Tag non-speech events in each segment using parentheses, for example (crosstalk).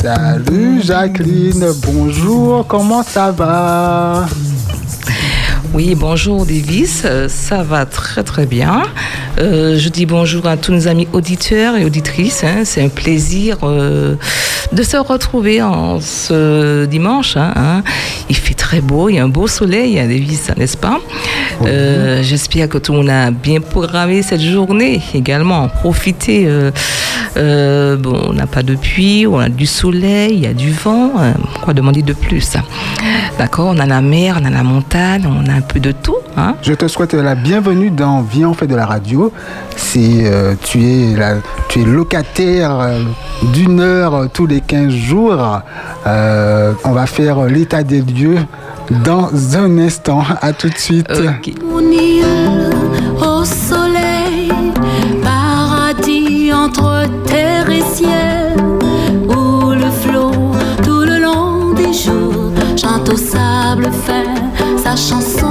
Salut Jacqueline, bonjour, comment ça va? Oui, bonjour Davis, ça va très très bien. Euh, je dis bonjour à tous nos amis auditeurs et auditrices. Hein. C'est un plaisir euh, de se retrouver en ce dimanche. Hein, hein. Il fait très beau, il y a un beau soleil à Davis, n'est-ce pas? J'espère que tout le monde a bien programmé cette journée également. Profitez. bon, on n'a pas de pluie, on a du soleil, il y a du vent. quoi demander de plus? D'accord On a la mer, on a la montagne, on a un peu de tout. Je te souhaite la bienvenue dans Viens, on fait de la radio. Si euh, tu, es tu es locataire euh, d'une heure euh, tous les 15 jours, on va faire l'état des lieux dans un instant. À tout de suite. Au soleil, paradis entre terre et ciel, où le flot tout le long des jours chante au sable fin sa chanson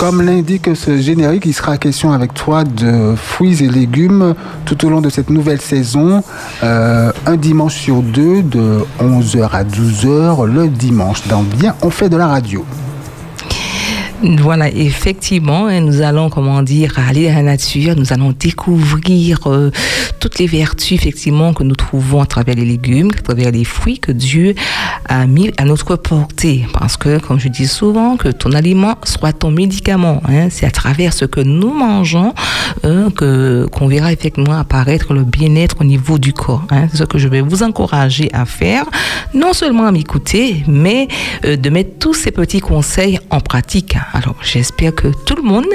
Comme l'indique ce générique, il sera question avec toi de fruits et légumes tout au long de cette nouvelle saison. Euh, un dimanche sur deux, de 11h à 12h, le dimanche. Dans Bien, on fait de la radio. Voilà, effectivement, nous allons, comment dire, aller à la nature, nous allons découvrir euh, toutes les vertus, effectivement, que nous trouvons à travers les légumes, à travers les fruits que Dieu a mis à notre portée. Parce que, comme je dis souvent, que ton aliment soit ton médicament. Hein, c'est à travers ce que nous mangeons hein, que qu'on verra effectivement apparaître le bien-être au niveau du corps. Hein. C'est ce que je vais vous encourager à faire, non seulement à m'écouter, mais euh, de mettre tous ces petits conseils en pratique. Alors, j'espère que tout le monde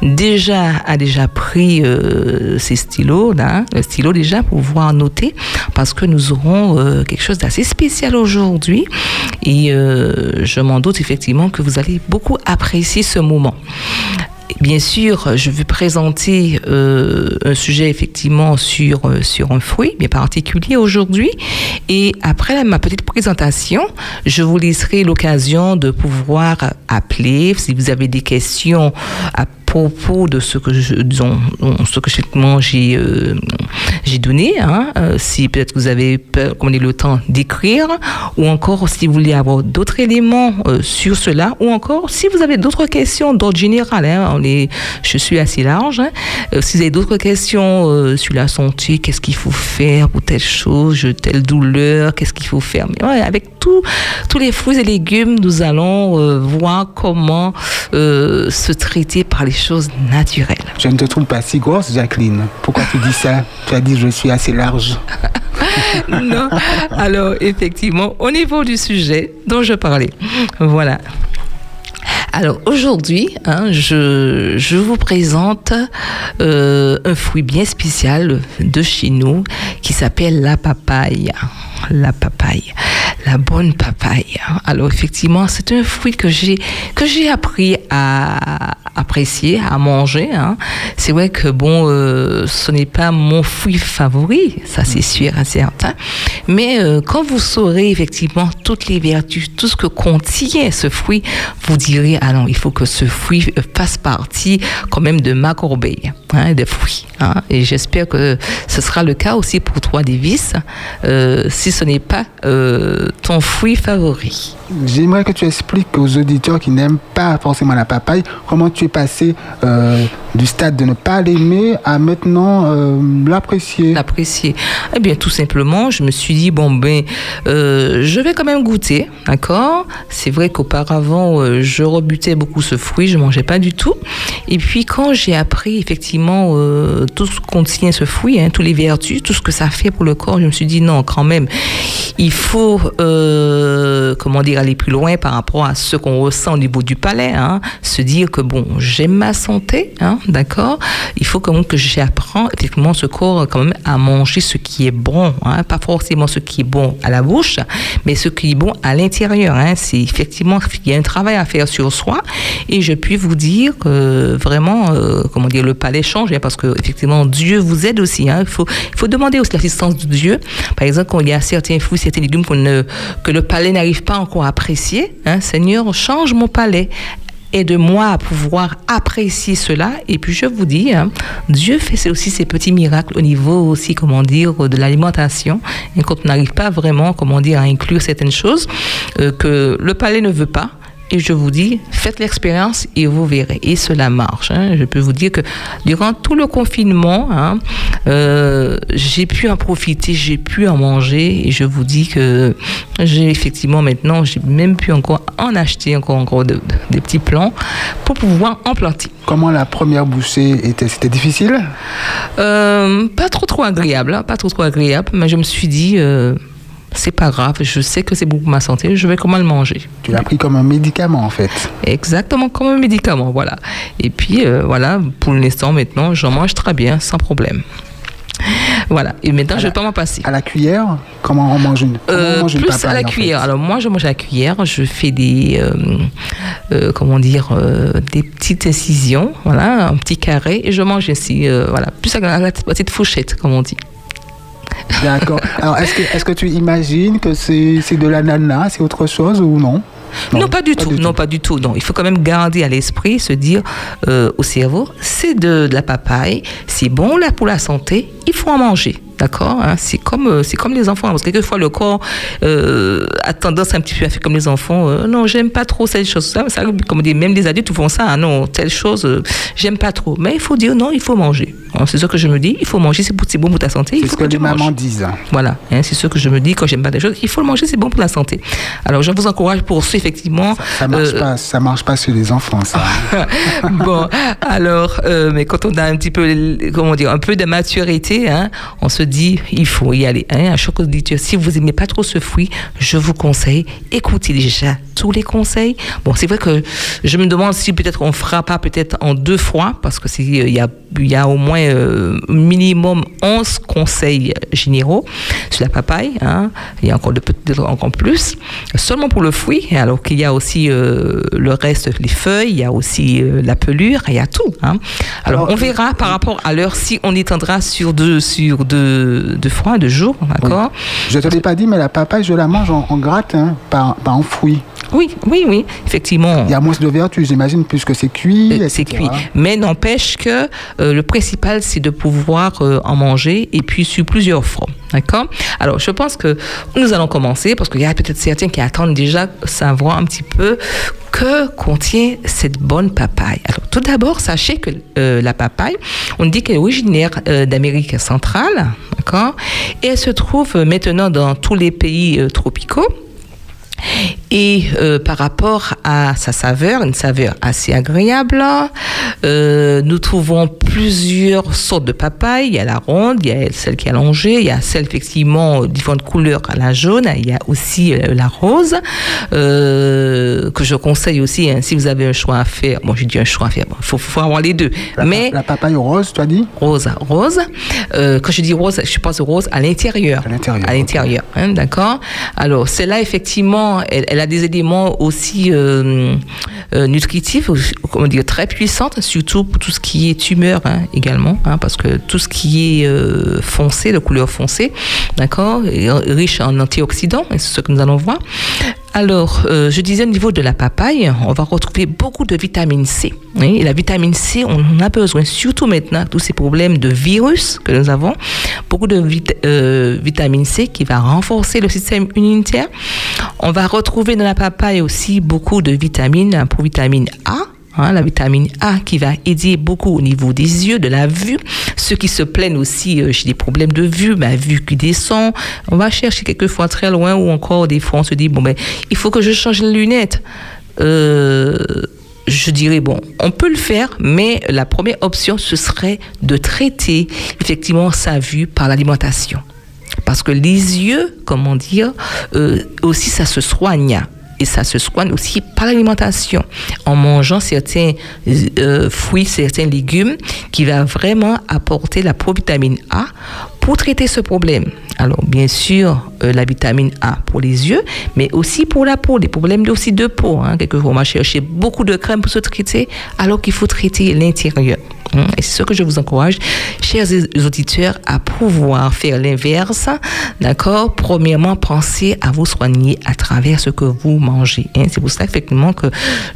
déjà a déjà pris euh, ces stylos, là, le stylo déjà pour pouvoir noter, parce que nous aurons euh, quelque chose d'assez spécial aujourd'hui. Et euh, je m'en doute effectivement que vous allez beaucoup apprécier ce moment. Bien sûr, je vais présenter euh, un sujet effectivement sur, euh, sur un fruit bien particulier aujourd'hui. Et après ma petite présentation, je vous laisserai l'occasion de pouvoir appeler si vous avez des questions à propos de ce que je, disons, ce que j'ai euh, donné, hein, euh, si peut-être vous avez comme le temps d'écrire, ou encore si vous voulez avoir d'autres éléments euh, sur cela, ou encore si vous avez d'autres questions d'ordre général, hein, on est, je suis assez large, hein, si vous avez d'autres questions sur la santé, qu'est-ce qu'il faut faire pour telle chose, telle douleur, qu'est-ce qu'il faut faire, mais ouais, avec tous les fruits et légumes, nous allons voir comment se traiter par les choses naturelles. Je ne te trouve pas si grosse, Jacqueline. Pourquoi tu dis ça? Tu as dit je suis assez large. (laughs) non. Alors, effectivement, au niveau du sujet dont je parlais, voilà. Alors aujourd'hui, hein, je, je, vous présente euh, un fruit bien spécial de chez nous qui s'appelle la papaye. La papaye, la bonne papaye. Alors effectivement, c'est un fruit que j'ai que j'ai appris à apprécier, à manger. Hein. C'est vrai que bon, euh, ce n'est pas mon fruit favori, ça c'est sûr et certain. Mais euh, quand vous saurez effectivement toutes les vertus, tout ce que contient ce fruit, vous direz ah non, il faut que ce fruit fasse partie quand même de ma corbeille hein, de fruits. Hein. Et j'espère que ce sera le cas aussi pour toi, Davis, euh, si ce n'est pas euh, ton fruit favori. J'aimerais que tu expliques aux auditeurs qui n'aiment pas forcément la papaye comment tu es passé euh, du stade de ne pas l'aimer à maintenant euh, l'apprécier. L'apprécier. Eh bien, tout simplement, je me suis dit, bon, ben, euh, je vais quand même goûter, d'accord? C'est vrai qu'auparavant, je rebutais beaucoup ce fruit, je mangeais pas du tout. Et puis, quand j'ai appris effectivement tout ce qu'on contient ce fruit, hein, tous les vertus, tout ce que ça fait pour le corps, je me suis dit, non, quand même, il faut, comment dire, aller plus loin par rapport à ce qu'on ressent au niveau du palais, hein. se dire que bon, j'aime ma santé, hein, d'accord. Il faut quand même que j'apprends effectivement ce corps quand même à manger ce qui est bon, hein, pas forcément ce qui est bon à la bouche, mais ce qui est bon à l'intérieur. C'est effectivement il y a un travail à faire sur soi, et je puis vous dire que vraiment, euh, comment dire, le palais change, parce que effectivement Dieu vous aide aussi. Il faut faut demander aussi l'assistance de Dieu. Par exemple, quand il y a certains fruits, certains légumes que le palais n'arrive pas encore à apprécier, hein, Seigneur, change mon palais. Aide-moi à pouvoir apprécier cela. Et puis, je vous dis, hein, Dieu fait aussi ces petits miracles au niveau aussi, comment dire, de l'alimentation. Et quand on n'arrive pas vraiment, comment dire, à inclure certaines choses euh, que le palais ne veut pas, et je vous dis, faites l'expérience et vous verrez. Et cela marche. hein. Je peux vous dire que durant tout le confinement, hein, euh, j'ai pu en profiter, j'ai pu en manger. Et je vous dis que j'ai effectivement maintenant, j'ai même pu encore en acheter encore, encore de- de- des petits plants pour pouvoir en planter. Comment la première bouchée était? C'était difficile? Euh, pas trop trop agréable, hein, pas trop trop agréable, mais je me suis dit, euh, c'est pas grave, je sais que c'est bon pour ma santé, je vais comment le manger. Tu l'as pris comme un médicament en fait. Exactement comme un médicament, voilà. Et puis euh, voilà, pour l'instant maintenant, j'en mange très bien, sans problème. Voilà. Et maintenant, je ne vais pas m'en passer. À la cuillère Comment on mange une, on Euh, mange une plus à la en fait cuillère. Alors moi, je mange à la cuillère. Je fais des, euh, euh, comment dire, des petites incisions, voilà, un petit carré, et je mange ainsi, voilà, plus à la, à la petite fourchette, comme on dit. D'accord. Alors, est-ce que, est-ce que tu imagines que c'est, de l'ananas, c'est autre chose ou non? Non, pas du tout. non, pas du tout. Non, il faut quand même garder à l'esprit, se dire euh, au cerveau, c'est de, de la papaye, c'est bon là pour la santé, il faut en manger. D'accord hein, C'est comme, euh, c'est comme les enfants. Parce que quelquefois, le corps euh, a tendance un petit peu à faire comme les enfants. euh, non, j'aime pas trop cette chose. Ça, ça, comme on dit, même les adultes font ça. hein, non, telle chose, euh, j'aime pas trop. Mais il faut dire non, il faut manger. Hein, c'est ce que je me dis. Il faut manger, c'est, bon pour ta santé. C'est ce que les mamans disent. Voilà, hein, c'est ce que je me dis quand j'aime pas des choses. Il faut le manger, c'est bon pour la santé. Alors, je vous encourage pour ce, effectivement. Ça marche euh, pas, ça marche pas sur les enfants, ça. (laughs) bon, alors, mais quand on a un petit peu, comment dire, un peu de maturité, hein, on se dit, il faut y aller. Hein, à chaque auditeur, si vous aimez pas trop ce fruit, je vous conseille, écoutez déjà tous les conseils. Bon, c'est vrai que je me demande si peut-être on fera pas peut-être en deux fois, parce que c'est, il y a, il y a au moins euh, minimum 11 conseils généraux sur la papaye. Hein. Il y a encore de peut-être encore plus. Seulement pour le fruit, alors qu'il y a aussi euh, le reste, les feuilles, il y a aussi euh, la pelure, il y a tout. Hein. Alors, Alors, on verra par rapport à l'heure si on étendra sur deux, sur deux, deux fois, deux jours, d'accord Je te l'ai pas dit, mais la papaye, je la mange en, en gratin, pas, pas en fruit. Oui, oui, oui, effectivement. Il y a moins de vertu, j'imagine, puisque c'est cuit. Euh, c'est cuit. Mais n'empêche que euh, le principal, c'est de pouvoir euh, en manger et puis sur plusieurs fronts. D'accord? Alors, je pense que nous allons commencer parce qu'il y a peut-être certains qui attendent déjà savoir un petit peu que contient cette bonne papaye. Alors, tout d'abord, sachez que euh, la papaye, on dit qu'elle est originaire euh, d'Amérique centrale, d'accord? Et elle se trouve maintenant dans tous les pays euh, tropicaux. Et euh, par rapport à sa saveur, une saveur assez agréable, euh, nous trouvons plusieurs sortes de papaye. Il y a la ronde, il y a celle qui est allongée, il y a celle effectivement différentes couleurs la jaune, il y a aussi euh, la rose euh, que je conseille aussi hein, si vous avez un choix à faire. Bon, j'ai dit un choix à faire, il faut, faut avoir les deux. La, Mais la papaye rose, tu as dit? Rose, rose. Euh, quand je dis rose, je pense rose à l'intérieur. À l'intérieur, À l'intérieur, hein, d'accord. Alors, celle-là, effectivement, elle, a des éléments aussi euh, euh, nutritifs, comment dire, très puissantes, surtout pour tout ce qui est tumeur hein, également, hein, parce que tout ce qui est euh, foncé, de couleur foncée, d'accord, riche en antioxydants, c'est ce que nous allons voir. Alors, je disais au niveau de la papaye, on va retrouver beaucoup de vitamine C. La vitamine C, on en a besoin, surtout maintenant, tous ces problèmes de virus que nous avons. Beaucoup de vit- vitamine C qui va renforcer le système immunitaire. On va retrouver dans la papaye aussi beaucoup de vitamines pour vitamine A. Hein, la vitamine A qui va aider beaucoup au niveau des yeux, de la vue. Ceux qui se plaignent aussi, euh, j'ai des problèmes de vue, ma vue qui descend. On va chercher quelquefois très loin ou encore des fois on se dit, bon ben, il faut que je change les lunettes. Euh, je dirais, bon, on peut le faire, mais la première option, ce serait de traiter effectivement sa vue par l'alimentation. Parce que les yeux, comment dire, euh, aussi ça se soigne. Et ça se soigne aussi par l'alimentation, en mangeant certains euh, fruits, certains légumes qui va vraiment apporter la provitamine A pour traiter ce problème. Alors, bien sûr, euh, la vitamine A pour les yeux, mais aussi pour la peau, des problèmes aussi de peau. Hein. Quelquefois, on va chercher beaucoup de crème pour se traiter, alors qu'il faut traiter l'intérieur. Hein. Et c'est ce que je vous encourage, chers auditeurs, à pouvoir faire l'inverse. D'accord? Premièrement, pensez à vous soigner à travers ce que vous mangez. Hein. C'est pour ça, effectivement, que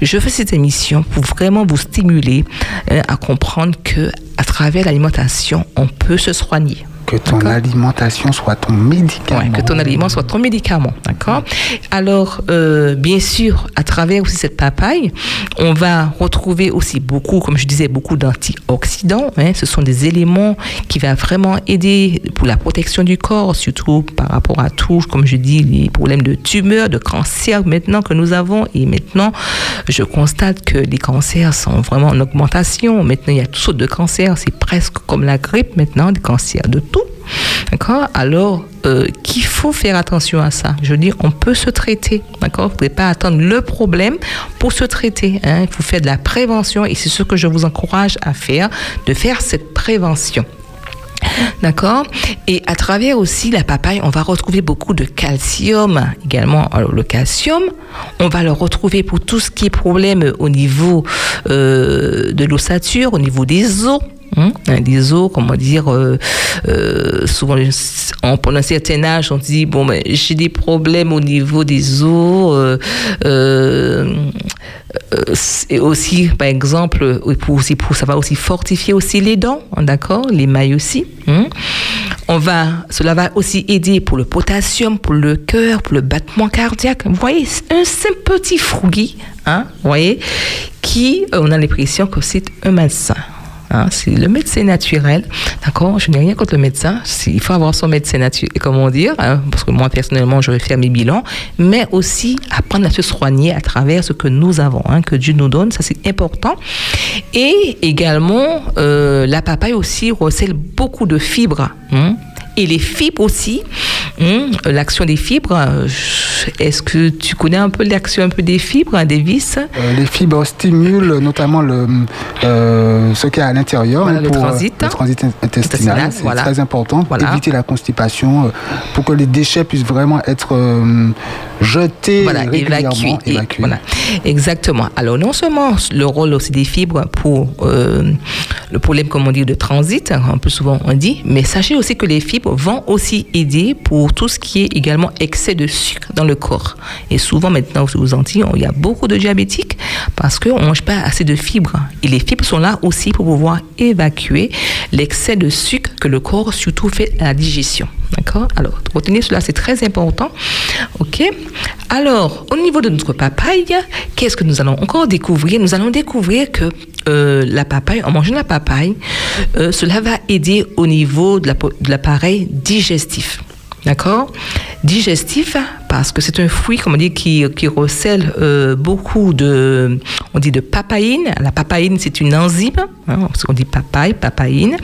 je fais cette émission pour vraiment vous stimuler hein, à comprendre que à travers l'alimentation, on peut se soigner. Que ton alimentation soit ton médicament. Ouais, que ton aliment soit ton médicament, d'accord Alors, euh, bien sûr, à travers aussi cette papaye, on va retrouver aussi beaucoup, comme je disais, beaucoup d'antioxydants. Hein. Ce sont des éléments qui vont vraiment aider pour la protection du corps, surtout par rapport à tout, comme je dis, les problèmes de tumeurs, de cancer maintenant que nous avons. Et maintenant, je constate que les cancers sont vraiment en augmentation. Maintenant, il y a toutes sortes de cancers. C'est presque comme la grippe maintenant, des cancers de D'accord? Alors, euh, qu'il faut faire attention à ça. Je dis, on peut se traiter. D'accord? Vous ne pouvez pas attendre le problème pour se traiter. Hein. Il faut faire de la prévention et c'est ce que je vous encourage à faire, de faire cette prévention. D'accord? Et à travers aussi la papaye, on va retrouver beaucoup de calcium également. Alors le calcium, on va le retrouver pour tout ce qui est problème au niveau euh, de l'ossature, au niveau des os. Hein, des os, comment dire, euh, euh, souvent en, pendant un certain âge, on dit bon, ben, j'ai des problèmes au niveau des os. et aussi, par exemple, aussi, pour, ça va aussi fortifier aussi les dents, hein, d'accord, les mailles aussi. Hein. On va, cela va aussi aider pour le potassium, pour le cœur, pour le battement cardiaque. Vous voyez, un simple petit fruit, hein, vous voyez, qui, on a l'impression que c'est un médecin. C'est le médecin naturel, d'accord Je n'ai rien contre le médecin. Il faut avoir son médecin naturel, comment dire hein, Parce que moi, personnellement, je vais faire mes bilans, mais aussi apprendre à se soigner à travers ce que nous avons, hein, que Dieu nous donne. Ça, c'est important. Et également, euh, la papaye aussi recèle beaucoup de fibres. Hein, et les fibres aussi. Hum, l'action des fibres, euh, est-ce que tu connais un peu l'action un peu des fibres, hein, des vis? Euh, Les fibres stimulent notamment le, euh, ce qu'il y a à l'intérieur le, transit, le transit intestinal. C'est très important pour éviter la constipation, pour que les déchets puissent vraiment être jetés voilà, régulièrement, évacués. Voilà. Exactement. Alors non seulement le rôle aussi des fibres pour le problème, comme on dit, de transit, hein, un peu souvent on dit, mais sachez aussi que les fibres vont aussi aider pour tout ce qui est également excès de sucre dans le corps. Et souvent maintenant, vous Antilles, il y a beaucoup de diabétiques parce qu'on ne mange pas assez de fibres. Et les fibres sont là aussi pour pouvoir évacuer l'excès de sucre que le corps surtout fait à la digestion. D'accord Alors, retenez cela, c'est très important. OK Alors, au niveau de notre papaye, qu'est-ce que nous allons encore découvrir? Nous allons découvrir que euh, la papaye, en mangeant la papaye, euh, cela va aider au niveau de l'appareil digestif. D'accord? Digestif, parce que c'est un fruit, comme on dit, qui, qui recèle euh, beaucoup de, on dit de. La papaïne, c'est une enzyme, hein, on dit papaye, papaïne.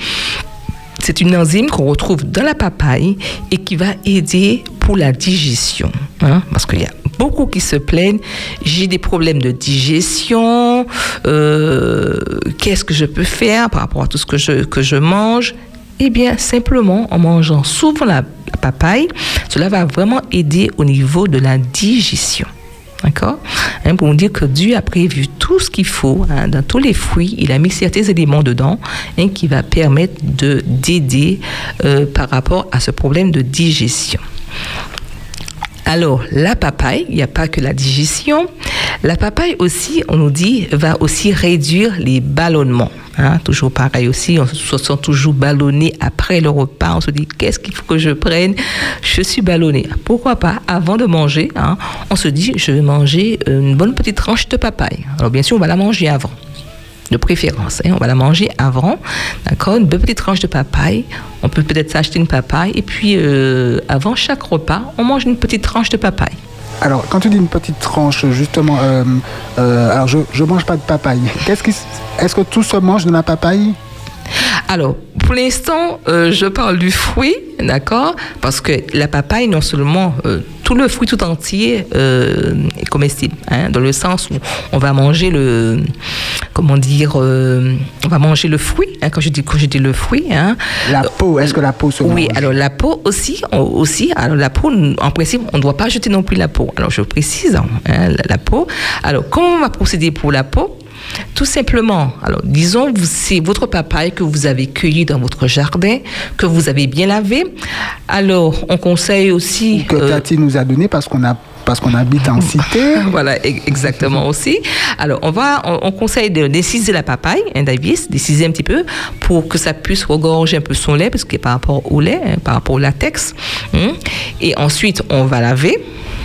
C'est une enzyme qu'on retrouve dans la papaye et qui va aider pour la digestion. Hein, parce qu'il y a beaucoup qui se plaignent. J'ai des problèmes de digestion. Euh, qu'est-ce que je peux faire par rapport à tout ce que je, que je mange? Eh bien, simplement en mangeant souvent la, papaye, cela va vraiment aider au niveau de la digestion. D'accord hein, Pour dire que Dieu a prévu tout ce qu'il faut hein, dans tous les fruits. Il a mis certains éléments dedans hein, qui va permettre de d'aider euh, par rapport à ce problème de digestion. Alors, la papaye, il n'y a pas que la digestion. La papaye aussi, on nous dit, va aussi réduire les ballonnements. Hein. toujours pareil aussi, on se sent toujours ballonné après le repas. On se dit, qu'est-ce qu'il faut que je prenne? Je suis ballonné. Pourquoi pas, avant de manger, hein, on se dit, je vais manger une bonne petite tranche de papaye. Alors, bien sûr, on va la manger avant de préférence. Hein. On va la manger avant, d'accord? Une petite tranche de papaye. On peut peut-être s'acheter une papaye. Et puis, euh, avant chaque repas, on mange une petite tranche de papaye. Alors, quand tu dis une petite tranche, justement, euh, euh, alors je ne mange pas de papaye. Qu'est-ce qui, est-ce que tout se mange de la papaye? Alors, pour l'instant, euh, je parle du fruit, d'accord Parce que la papaye, non seulement euh, tout le fruit tout entier euh, est comestible, hein, dans le sens où on va manger le, comment dire, on va manger le fruit. hein, quand je dis quand je dis le fruit, hein, La peau, est-ce que la peau se oui, alors la peau aussi, on- aussi, alors la peau, en principe, on ne doit pas jeter non plus la peau. Alors je précise, la, la peau. Alors comment on va procéder pour la peau? Tout simplement, alors disons, c'est votre papaye que vous avez cueilli dans votre jardin, que vous avez bien lavé. Alors, on conseille aussi... que euh, Cathy nous a donné parce qu'on a parce qu'on habite en cité. (laughs) voilà, e- exactement aussi. Alors, on va, on, on conseille de déciser la papaye, un Davis, déciser un petit peu pour que ça puisse regorger un peu son lait, parce que par rapport au lait, hein, par rapport au latex. hein. Et ensuite, on va laver.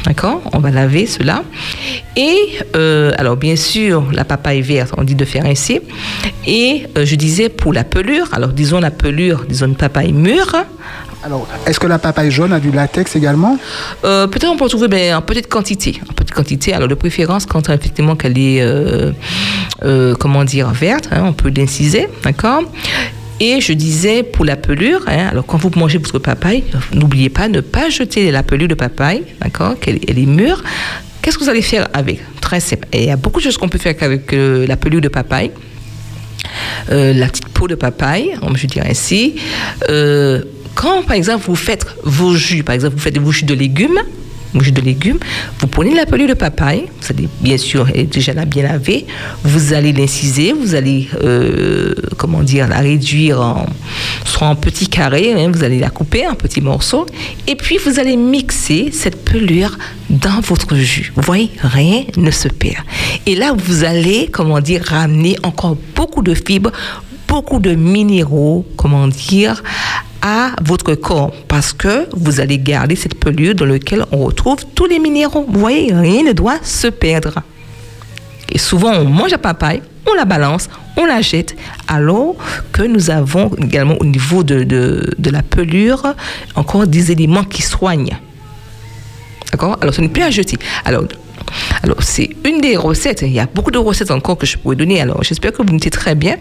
D'accord? On va laver cela. Et, euh, alors, bien sûr, la papaye verte, on dit de faire ainsi. Et euh, je disais pour la pelure, alors disons la pelure, disons une papaye mûre, Alors, est-ce que la papaye jaune a du latex également? Euh, peut-être on peut trouver en petite quantité. En petite quantité. Alors de préférence quand effectivement qu'elle est, comment dire, verte, hein, on peut l'inciser, d'accord? Et je disais pour la pelure, hein, alors quand vous mangez votre papaye, n'oubliez pas ne pas jeter la pelure de papaye, d'accord, qu'elle elle est mûre. Qu'est-ce que vous allez faire avec Très simple. Et il y a beaucoup de choses qu'on peut faire avec euh, la pelure de papaye. Euh, la petite peau de papaye, je dirais ainsi. Euh, quand, par exemple, vous faites vos jus, par exemple, vous faites vos jus de légumes, vos jus de légumes, vous prenez la pelure de papaye, vous allez bien sûr déjà la bien laver, vous allez l'inciser, vous allez, euh, comment dire, la réduire en, soit en petits carrés, hein, vous allez la couper en petits morceaux, et puis vous allez mixer cette pelure dans votre jus. Vous voyez, rien ne se perd. Et là, vous allez, comment dire, ramener encore beaucoup de fibres, beaucoup de minéraux, comment dire, à votre corps parce que vous allez garder cette pelure dans laquelle on retrouve tous les minéraux. Vous voyez, rien ne doit se perdre. Et souvent, on mange la papaye, on la balance, on la jette, alors que nous avons également au niveau de la pelure encore des éléments qui soignent. D'accord? Alors, ce n'est plus à jeter. Alors, alors c'est une des recettes. Il y a beaucoup de recettes encore que je pourrais donner. Alors, j'espère que vous notez très bien.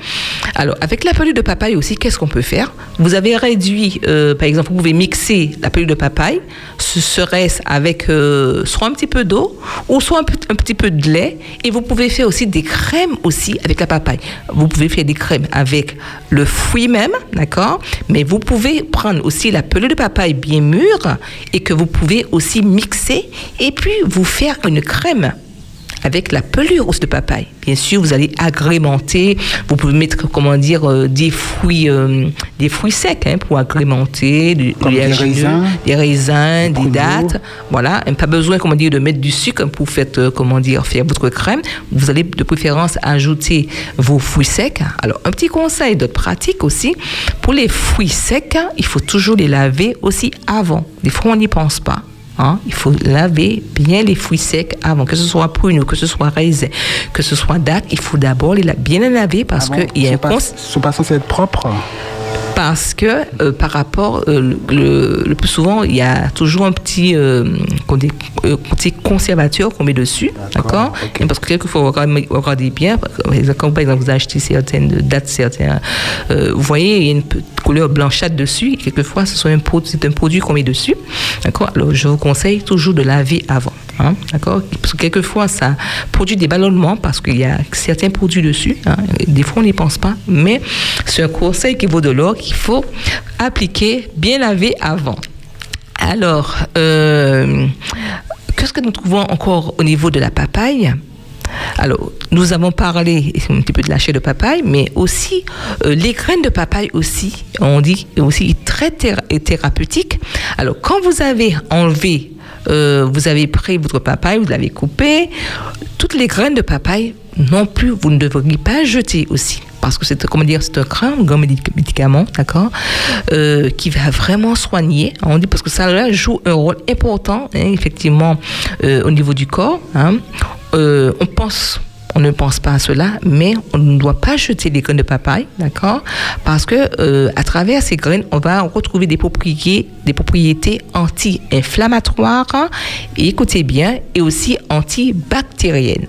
Alors, avec la pelure de papaye aussi, qu'est-ce qu'on peut faire? Vous avez réduit, euh, par exemple, vous pouvez mixer la pelure de papaye, ce serait-ce avec euh, soit un petit peu d'eau ou soit un, un petit peu de lait. Et vous pouvez faire aussi des crèmes aussi avec la papaye. Vous pouvez faire des crèmes avec le fruit même, d'accord? Mais vous pouvez prendre aussi la pelure de papaye bien mûre et que vous pouvez aussi mixer et puis vous faire une crème avec la pelure aussi de papaye. Bien sûr, vous allez agrémenter. Vous pouvez mettre, comment dire, euh, des fruits, euh, des fruits secs hein, pour agrémenter, du, Comme des raisins, des raisins, des dattes. Voilà, Et pas besoin, comment dire, de mettre du sucre pour faire, euh, comment dire, faire votre crème. Vous allez de préférence ajouter vos fruits secs. Alors, un petit conseil de pratique aussi, pour les fruits secs, il faut toujours les laver aussi avant. Des fois, on n'y pense pas. Hein? Il faut laver bien les fruits secs avant, que ce soit pruneau, que ce soit raisin, que ce soit date. Il faut d'abord les la- bien les laver parce Ah bon? qu'il y a un pas- sont pas censés être propres? Parce que euh, par rapport, euh, le, plus souvent, il y a toujours un petit, euh, qu'on dit- euh, petit conservateur qu'on met dessus, D'accord, d'accord? ok. Et Parce que quelquefois, vous regardez, vous regardez bien, par exemple, quand par exemple vous achetez certaines dates, certains, euh, vous voyez, il y a une couleur blanchâtre dessus, et quelquefois, ce sont un c'est un produit qu'on met dessus, d'accord? Alors, je vous conseille toujours de laver avant, hein, d'accord? Parce que quelquefois, ça produit des ballonnements, parce qu'il y a certains produits dessus, hein, des fois, on n'y pense pas, mais c'est un conseil qui vaut de l'or qu'il faut appliquer, bien laver avant. Alors, euh, qu'est-ce que nous trouvons encore au niveau de la papaye? Alors, nous avons parlé un petit peu de la de papaye, mais aussi euh, les graines de papaye aussi, on dit aussi très théra- thérapeutique. Alors, quand vous avez enlevé, euh, vous avez pris votre papaye, vous l'avez coupé, toutes les graines de papaye non plus, vous ne devriez pas jeter aussi. Parce que c'est, comment dire, c'est un grand, grand médic- médicament, d'accord, euh, qui va vraiment soigner. On dit parce que ça joue un rôle important, hein, effectivement, euh, au niveau du corps. hein. On pense, on ne pense pas à cela, mais on ne doit pas jeter les graines de papaye, d'accord? Parce que euh, à travers ces graines, on va retrouver des propriétés, des propriétés anti-inflammatoires, et écoutez bien, et aussi antibactériennes.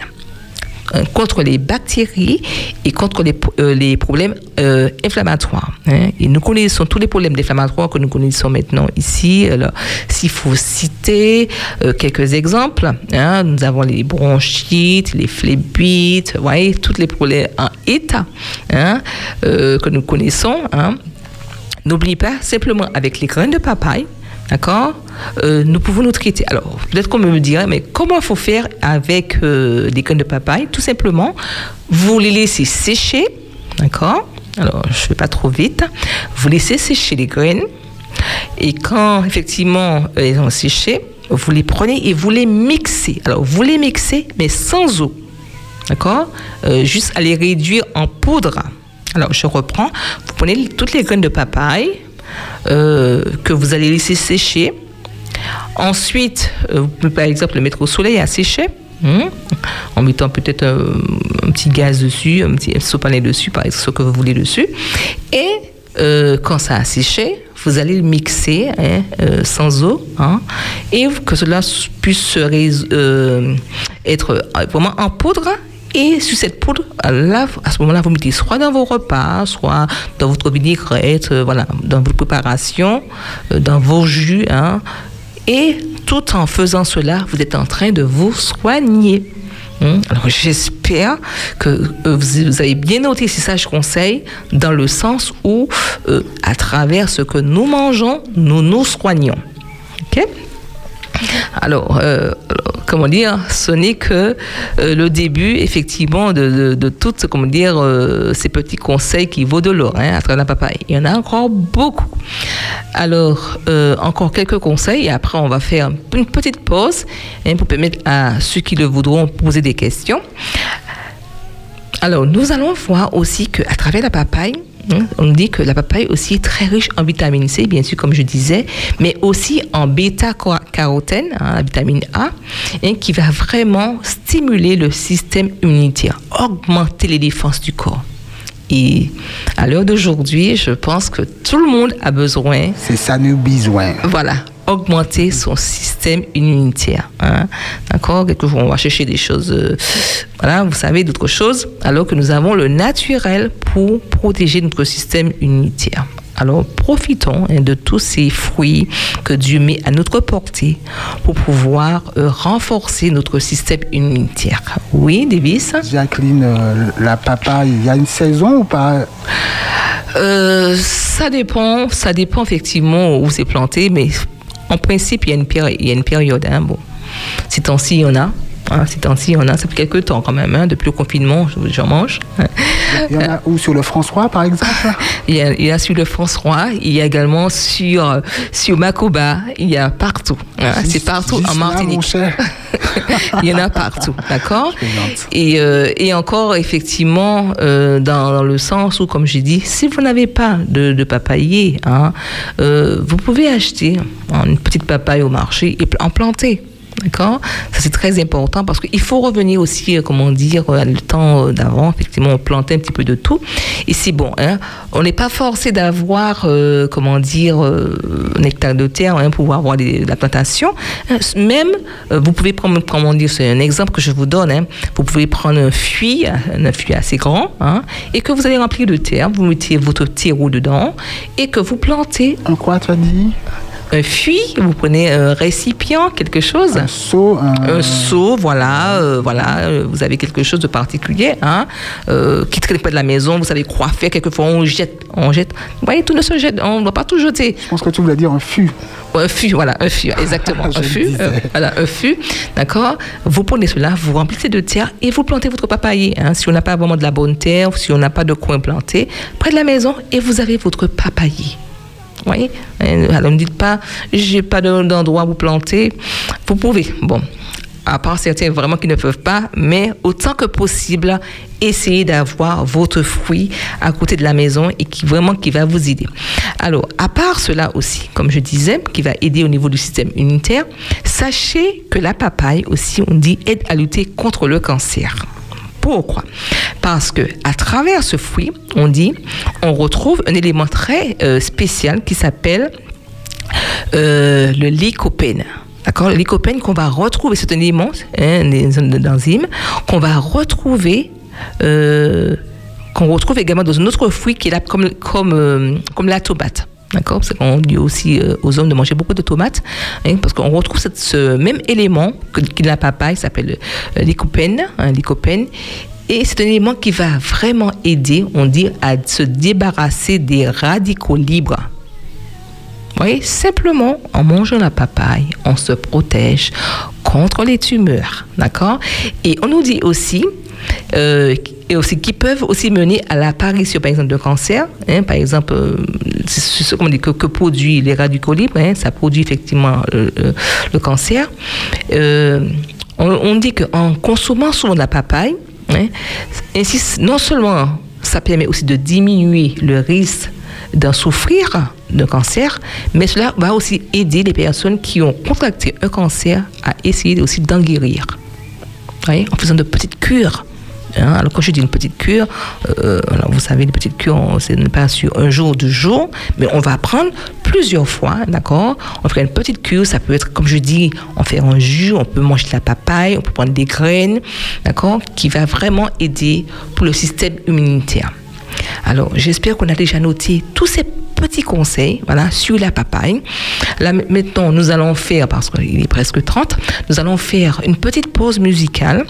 Hein, contre les bactéries et contre les, euh, les problèmes euh, inflammatoires. hein. Et nous connaissons tous les problèmes inflammatoires que nous connaissons maintenant ici. Alors, s'il faut citer euh, quelques exemples, hein, nous avons les bronchites, les phlébites, vous voyez, tous les problèmes en état hein, euh, que nous connaissons. N'oublie pas, simplement avec les graines de papaye, d'accord, euh, nous pouvons nous traiter. Alors, peut-être qu'on me dirait, mais comment faut faire avec euh, les graines de papaye? Tout simplement, vous les laissez sécher, d'accord? Alors, je ne vais pas trop vite. Vous laissez sécher les graines. Et quand, effectivement, elles ont séché, vous les prenez et vous les mixez. Alors, vous les mixez, mais sans eau. D'accord? Euh, Juste à les réduire en poudre. Alors, je reprends. Vous prenez toutes les graines de papaye euh, que vous allez laisser sécher. Ensuite, euh, vous pouvez par exemple le mettre au soleil à sécher. hein, en mettant peut-être un, petit gaz dessus, un petit sopalin dessus, par exemple, ce que vous voulez dessus. Et euh, quand ça a séché, vous allez le mixer hein, sans eau, hein, et que cela puisse être vraiment en poudre. Et sur cette poudre, là, à ce moment-là, vous mettez soit dans vos repas, soit dans votre vinaigrette, euh, voilà, dans vos préparations, euh, dans vos jus, hein, et tout en faisant cela, vous êtes en train de vous soigner. Hein? Alors j'espère que euh, vous, avez bien noté ces sages conseils dans le sens où, à travers ce que nous mangeons, nous nous soignons. Ok? (laughs) alors, euh, comment dire, ce n'est que euh, le début, effectivement, de, de, toutes, comment dire, euh, ces petits conseils qui vaut de l'or hein, à travers la papaye. Il y en a encore beaucoup. Alors, encore quelques conseils et après, on va faire une petite pause hein, pour permettre à ceux qui le voudront poser des questions. Alors, nous allons voir aussi qu'à travers la papaye, on dit que la papaye aussi est très riche en vitamine C, bien sûr, comme je disais, mais aussi en bêta-carotène, hein, la vitamine A, hein, qui va vraiment stimuler le système immunitaire, augmenter les défenses du corps. Et à l'heure d'aujourd'hui, je pense que tout le monde a besoin C'est ça nous besoin. voilà, augmenter son système immunitaire. hein. D'accord? Quelquefois, on va chercher des choses, euh, voilà, vous savez, d'autres choses, alors que nous avons le naturel pour protéger notre système immunitaire. Alors, profitons hein, de tous ces fruits que Dieu met à notre portée pour pouvoir euh, renforcer notre système immunitaire. Oui, Davis? Jacqueline, euh, la papaye, il y a une saison ou pas? Euh, ça dépend, ça dépend effectivement où c'est planté, mais en principe, il y a une, péri- il y a une période. Hein, bon. Ces temps-ci, il y en a. Hein, ces temps-ci, en a. Ça fait quelques temps quand même. Hein, depuis le confinement, je- j'en mange. Il y en a où Sur le François, par exemple Il y, a, il y a sur le France-Roi, il y a également sur, sur Macoba, il y a partout. hein, c'est partout en Martinique. (laughs) il y en a partout, d'accord? Et, euh, et encore, effectivement, euh, dans, dans le sens où, comme j'ai dit, si vous n'avez pas de, de papayer, hein, euh, vous pouvez acheter une petite papaye au marché et en planter. D'accord Ça, c'est très important parce qu'il faut revenir aussi, euh, comment dire, euh, le temps euh, d'avant. Effectivement, on plantait un petit peu de tout. Et c'est bon. Hein, on n'est pas forcé d'avoir, comment dire, un hectare de terre hein, pour avoir des- la plantation. Même, vous pouvez prendre, comment dire, c'est un exemple que je vous donne. hein, vous pouvez prendre un fuit, un fuit assez grand, hein, et que vous allez remplir de terre. Vous mettez votre terreau dedans et que vous plantez En quoi tu as dit un fuit. Vous prenez un récipient, quelque chose Un seau, un... un seau, voilà, euh, voilà, euh, vous avez quelque chose de particulier, hein, euh, qui traîne pas de la maison, vous savez quoi faire, quelquefois on jette, on jette. Vous voyez, tout ne se jette, on ne doit pas tout jeter. Je pense que tu voulais dire un fût. Ouais, Un fût, voilà, un fût, exactement, (laughs) un fût, euh, voilà, un fût, d'accord. Vous prenez cela, vous remplissez de terre et vous plantez votre papayer. Hein, si on n'a pas vraiment de la bonne terre, si on n'a pas de coin planté, près de la maison et vous avez votre papayer. Voyez Alors ne dites pas, j'ai pas de- d'endroit où planter. Vous pouvez. Bon, à part certains vraiment qui ne peuvent pas, mais autant que possible, essayez d'avoir votre fruit à côté de la maison et qui vraiment qui va vous aider. Alors, à part cela aussi, comme je disais, qui va aider au niveau du système immunitaire, sachez que la papaye aussi, on dit, aide à lutter contre le cancer. Pourquoi Parce que à travers ce fruit, on dit, on retrouve un élément très euh, spécial qui s'appelle euh, le lycopène. D'accord? Le lycopène qu'on va retrouver, c'est un élément, hein, d'enzyme, qu'on va retrouver. Euh, qu'on retrouve également dans un autre fruit qui est comme, comme, comme la tomate. D'accord Parce qu'on dit aussi euh, aux hommes de manger beaucoup de tomates, hein, parce qu'on retrouve ce même élément que, la papaye, s'appelle euh, hein, et c'est un élément qui va vraiment aider, on dit, à se débarrasser des radicaux libres. Vous voyez, simplement en mangeant la papaye, on se protège contre les tumeurs, d'accord? Et on nous dit aussi euh, et aussi qui peuvent aussi mener à l'apparition, par exemple, de cancer. Hein, par exemple, euh, ce qu'on dit que, que, produit les radicaux libres, hein, ça produit effectivement euh, euh, le cancer. Euh, on, on, dit qu'en consommant souvent de la papaye, hein, non seulement ça permet aussi de diminuer le risque d'en souffrir d'un cancer, mais cela va aussi aider les personnes qui ont contracté un cancer à essayer aussi d'en guérir. En faisant de petites cures Alors quand je dis une petite cure, euh, vous savez, une petite cure, c'est pas sur un jour, deux jours, mais on va prendre plusieurs fois, d'accord? On fait une petite cure, ça peut être, comme je dis, on fait un jus, on peut manger de la papaye, on peut prendre des graines, d'accord? Qui va vraiment aider pour le système immunitaire. Alors, j'espère qu'on a déjà noté tous ces petits conseils voilà, sur la papaye. Là, maintenant, nous allons faire, parce qu'il est presque 30, nous allons faire une petite pause musicale.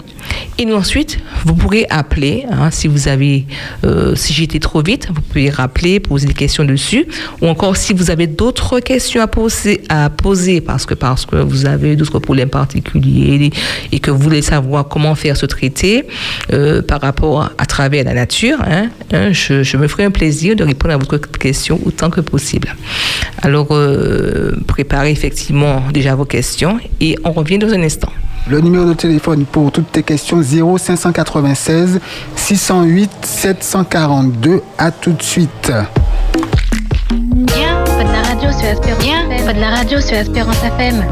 Et ensuite, vous pourrez appeler, hein, si vous avez, euh, si j'étais trop vite, vous pouvez rappeler, poser des questions dessus. Ou encore, si vous avez d'autres questions à poser, à poser parce, que, parce que vous avez d'autres problèmes particuliers et que vous voulez savoir comment faire ce traité euh, par rapport à travers la nature, hein, hein, je, je, me ferai un plaisir de répondre à votre question autant que possible. Alors, euh, préparez effectivement déjà vos questions et on revient dans un instant. Le numéro de téléphone pour toutes tes questions 0596 608 742. À tout de suite. Viens, pas de la radio sur Espérance. Viens, pas de la radio sur Espérance FM.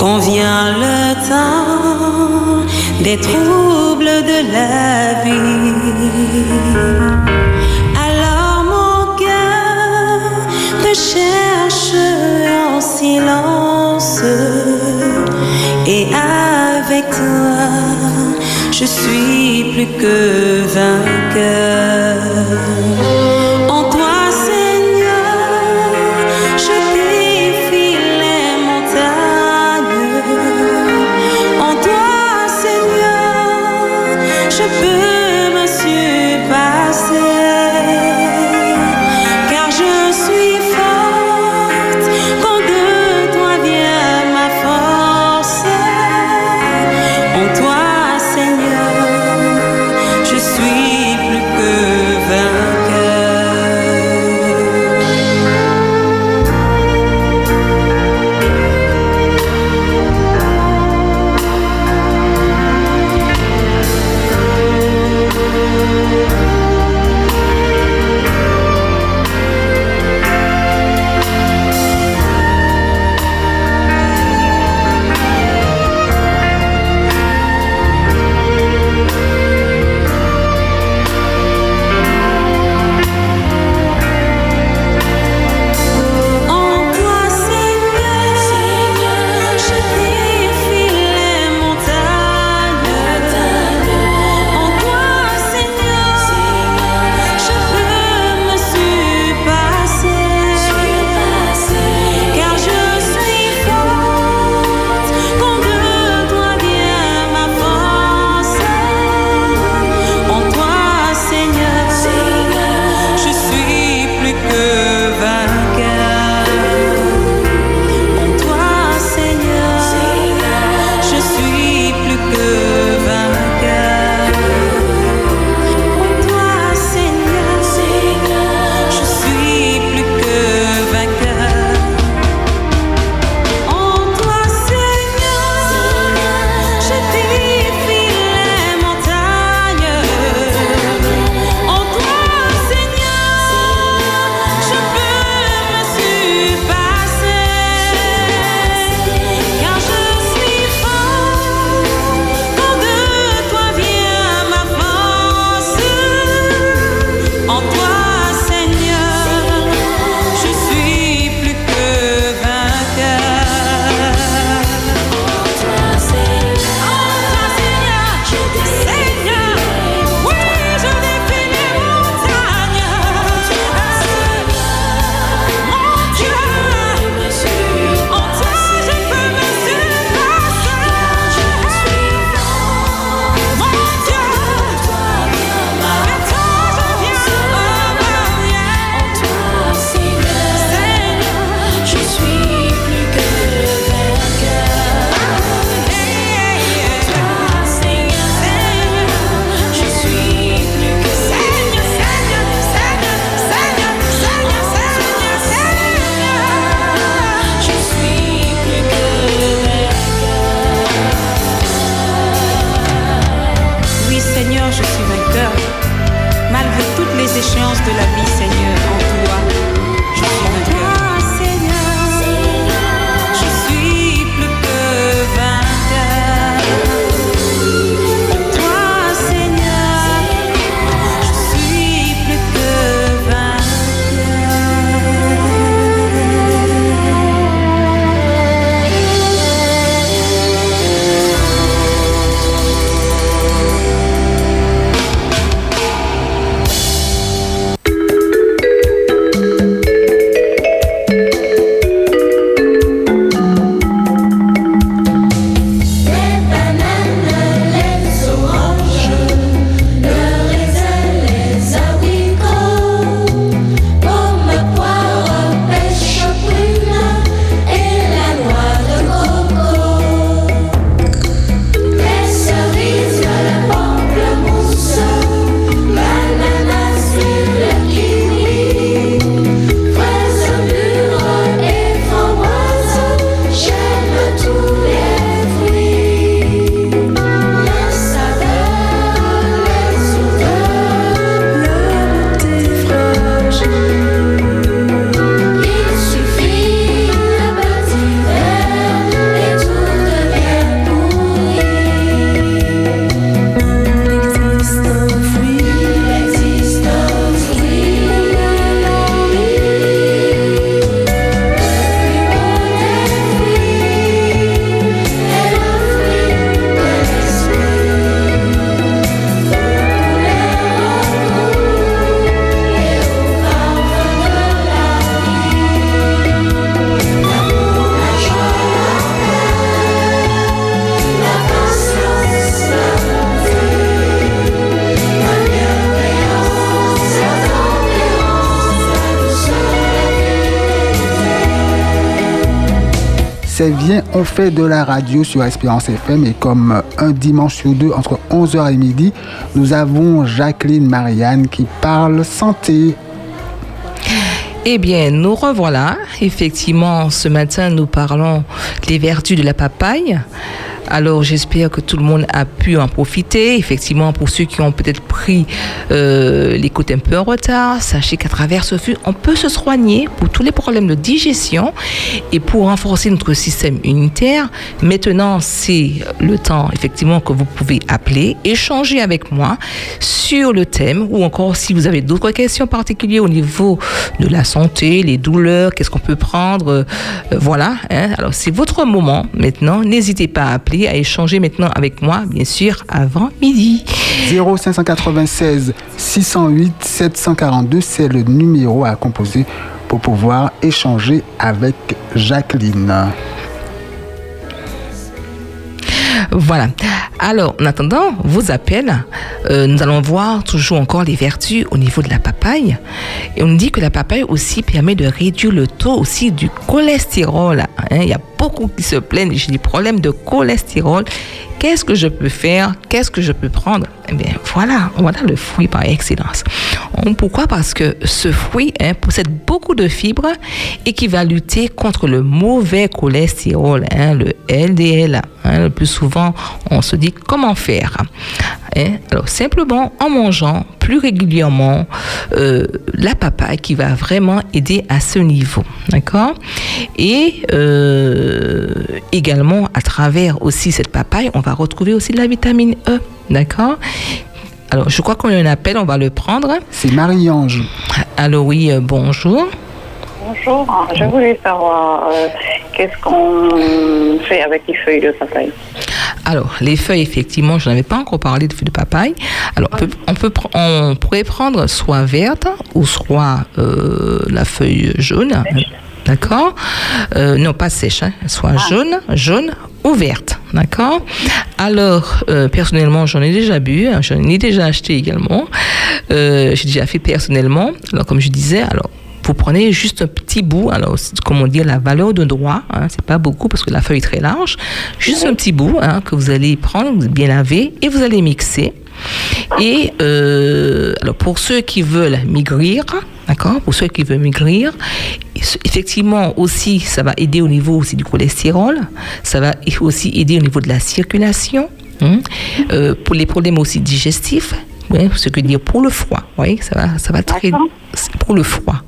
Quand vient le temps des troubles de la vie, alors mon cœur te cherche en silence et avec toi je suis plus que vainqueur. de la vie, Seigneur. On fait de la radio sur Espérance FM et comme un dimanche sur deux entre 11h et midi, nous avons Jacqueline Marianne qui parle santé. Eh bien, nous revoilà. Effectivement, ce matin, nous parlons des vertus de la papaye. Alors, j'espère que tout le monde a pu en profiter. Effectivement, pour ceux qui ont peut-être pris euh, l'écoute un peu en retard, sachez qu'à travers ce flux, on peut se soigner pour tous les problèmes de digestion et pour renforcer notre système immunitaire. Maintenant, c'est le temps, effectivement, que vous pouvez appeler, échanger avec moi sur le thème ou encore si vous avez d'autres questions particulières au niveau de la santé, les douleurs, qu'est-ce qu'on peut prendre, euh, voilà. hein. Alors, c'est votre moment maintenant. N'hésitez pas à appeler, à échanger maintenant avec moi, bien sûr, avant midi. 0596 608 742, c'est le numéro à composer pour pouvoir échanger avec Jacqueline. Voilà. Alors, en attendant vos appels, euh, nous allons voir toujours encore les vertus au niveau de la papaye. Et on dit que la papaye aussi permet de réduire le taux aussi du cholestérol. hein. Il y a beaucoup qui se plaignent, j'ai des problèmes de cholestérol. Qu'est-ce que je peux faire? Qu'est-ce que je peux prendre? Eh bien, voilà, voilà le fruit par excellence. Pourquoi? Parce que ce fruit hein, possède beaucoup de fibres et qui va lutter contre le mauvais cholestérol, hein, le LDL. hein. le plus souvent, on se dit comment faire. Alors, simplement en mangeant plus régulièrement euh, la papaye qui va vraiment aider à ce niveau. D'accord? Et euh, également, à travers aussi cette papaye, on va retrouver aussi de la vitamine E. D'accord? Alors, je crois qu'on a un appel, on va le prendre. C'est Marie-Ange. Alors oui, euh, bonjour. Bonjour, je voulais savoir euh, qu'est-ce qu'on fait avec les feuilles de papaye? Alors, les feuilles, effectivement, je n'avais pas encore parlé de feuilles de papaye. Alors, on, peut, on, peut pr- on pourrait prendre soit verte ou soit euh, la feuille jaune. D'accord Euh, Non, pas sèche, hein, soit jaune, jaune ou verte. D'accord Alors, euh, personnellement, j'en ai déjà bu, hein, j'en ai déjà acheté également. Euh, J'ai déjà fait personnellement. Alors, comme je disais, alors, vous prenez juste un petit bout, alors comment dire la valeur de droit, hein, c'est pas beaucoup parce que la feuille est très large, juste un petit bout hein, que vous allez prendre, bien laver et vous allez mixer. Et euh, alors pour ceux qui veulent maigrir, d'accord, pour ceux qui veulent maigrir, effectivement aussi ça va aider au niveau aussi du cholestérol, ça va aussi aider au niveau de la circulation, hein, euh, pour les problèmes aussi digestifs Ouais, ce que dire pour le froid. Oui, ça va, ça va très. Pour le froid.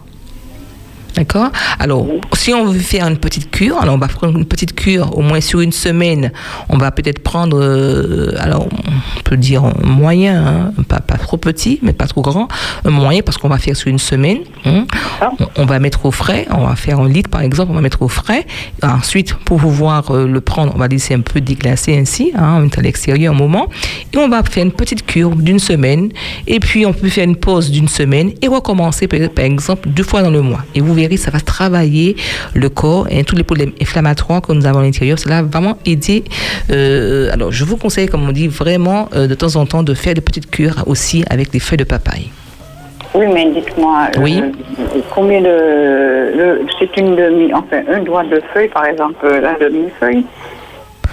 D'accord Alors, si on veut faire une petite cure, alors on va prendre une petite cure au moins sur une semaine. On va peut-être prendre, euh, alors on peut dire un moyen, hein, pas, pas trop petit, mais pas trop grand, un moyen parce qu'on va faire sur une semaine. hein. On, on va mettre au frais, on va faire un litre par exemple, on va mettre au frais. Ensuite, pour pouvoir euh, le prendre, on va laisser un peu déglacer ainsi, hein, on est à l'extérieur un moment, et on va faire une petite cure d'une semaine. Et puis on peut faire une pause d'une semaine et recommencer par exemple deux fois dans le mois. Et vous ça va travailler le corps et tous les problèmes inflammatoires que nous avons à l'intérieur. Cela va vraiment aider. euh, alors, je vous conseille, comme on dit, vraiment euh, de temps en temps de faire des petites cures aussi avec des feuilles de papaye. Oui, mais dites-moi, euh, Oui. combien de... c'est une demi... Enfin, un doigt de feuille, par exemple, la demi-feuille.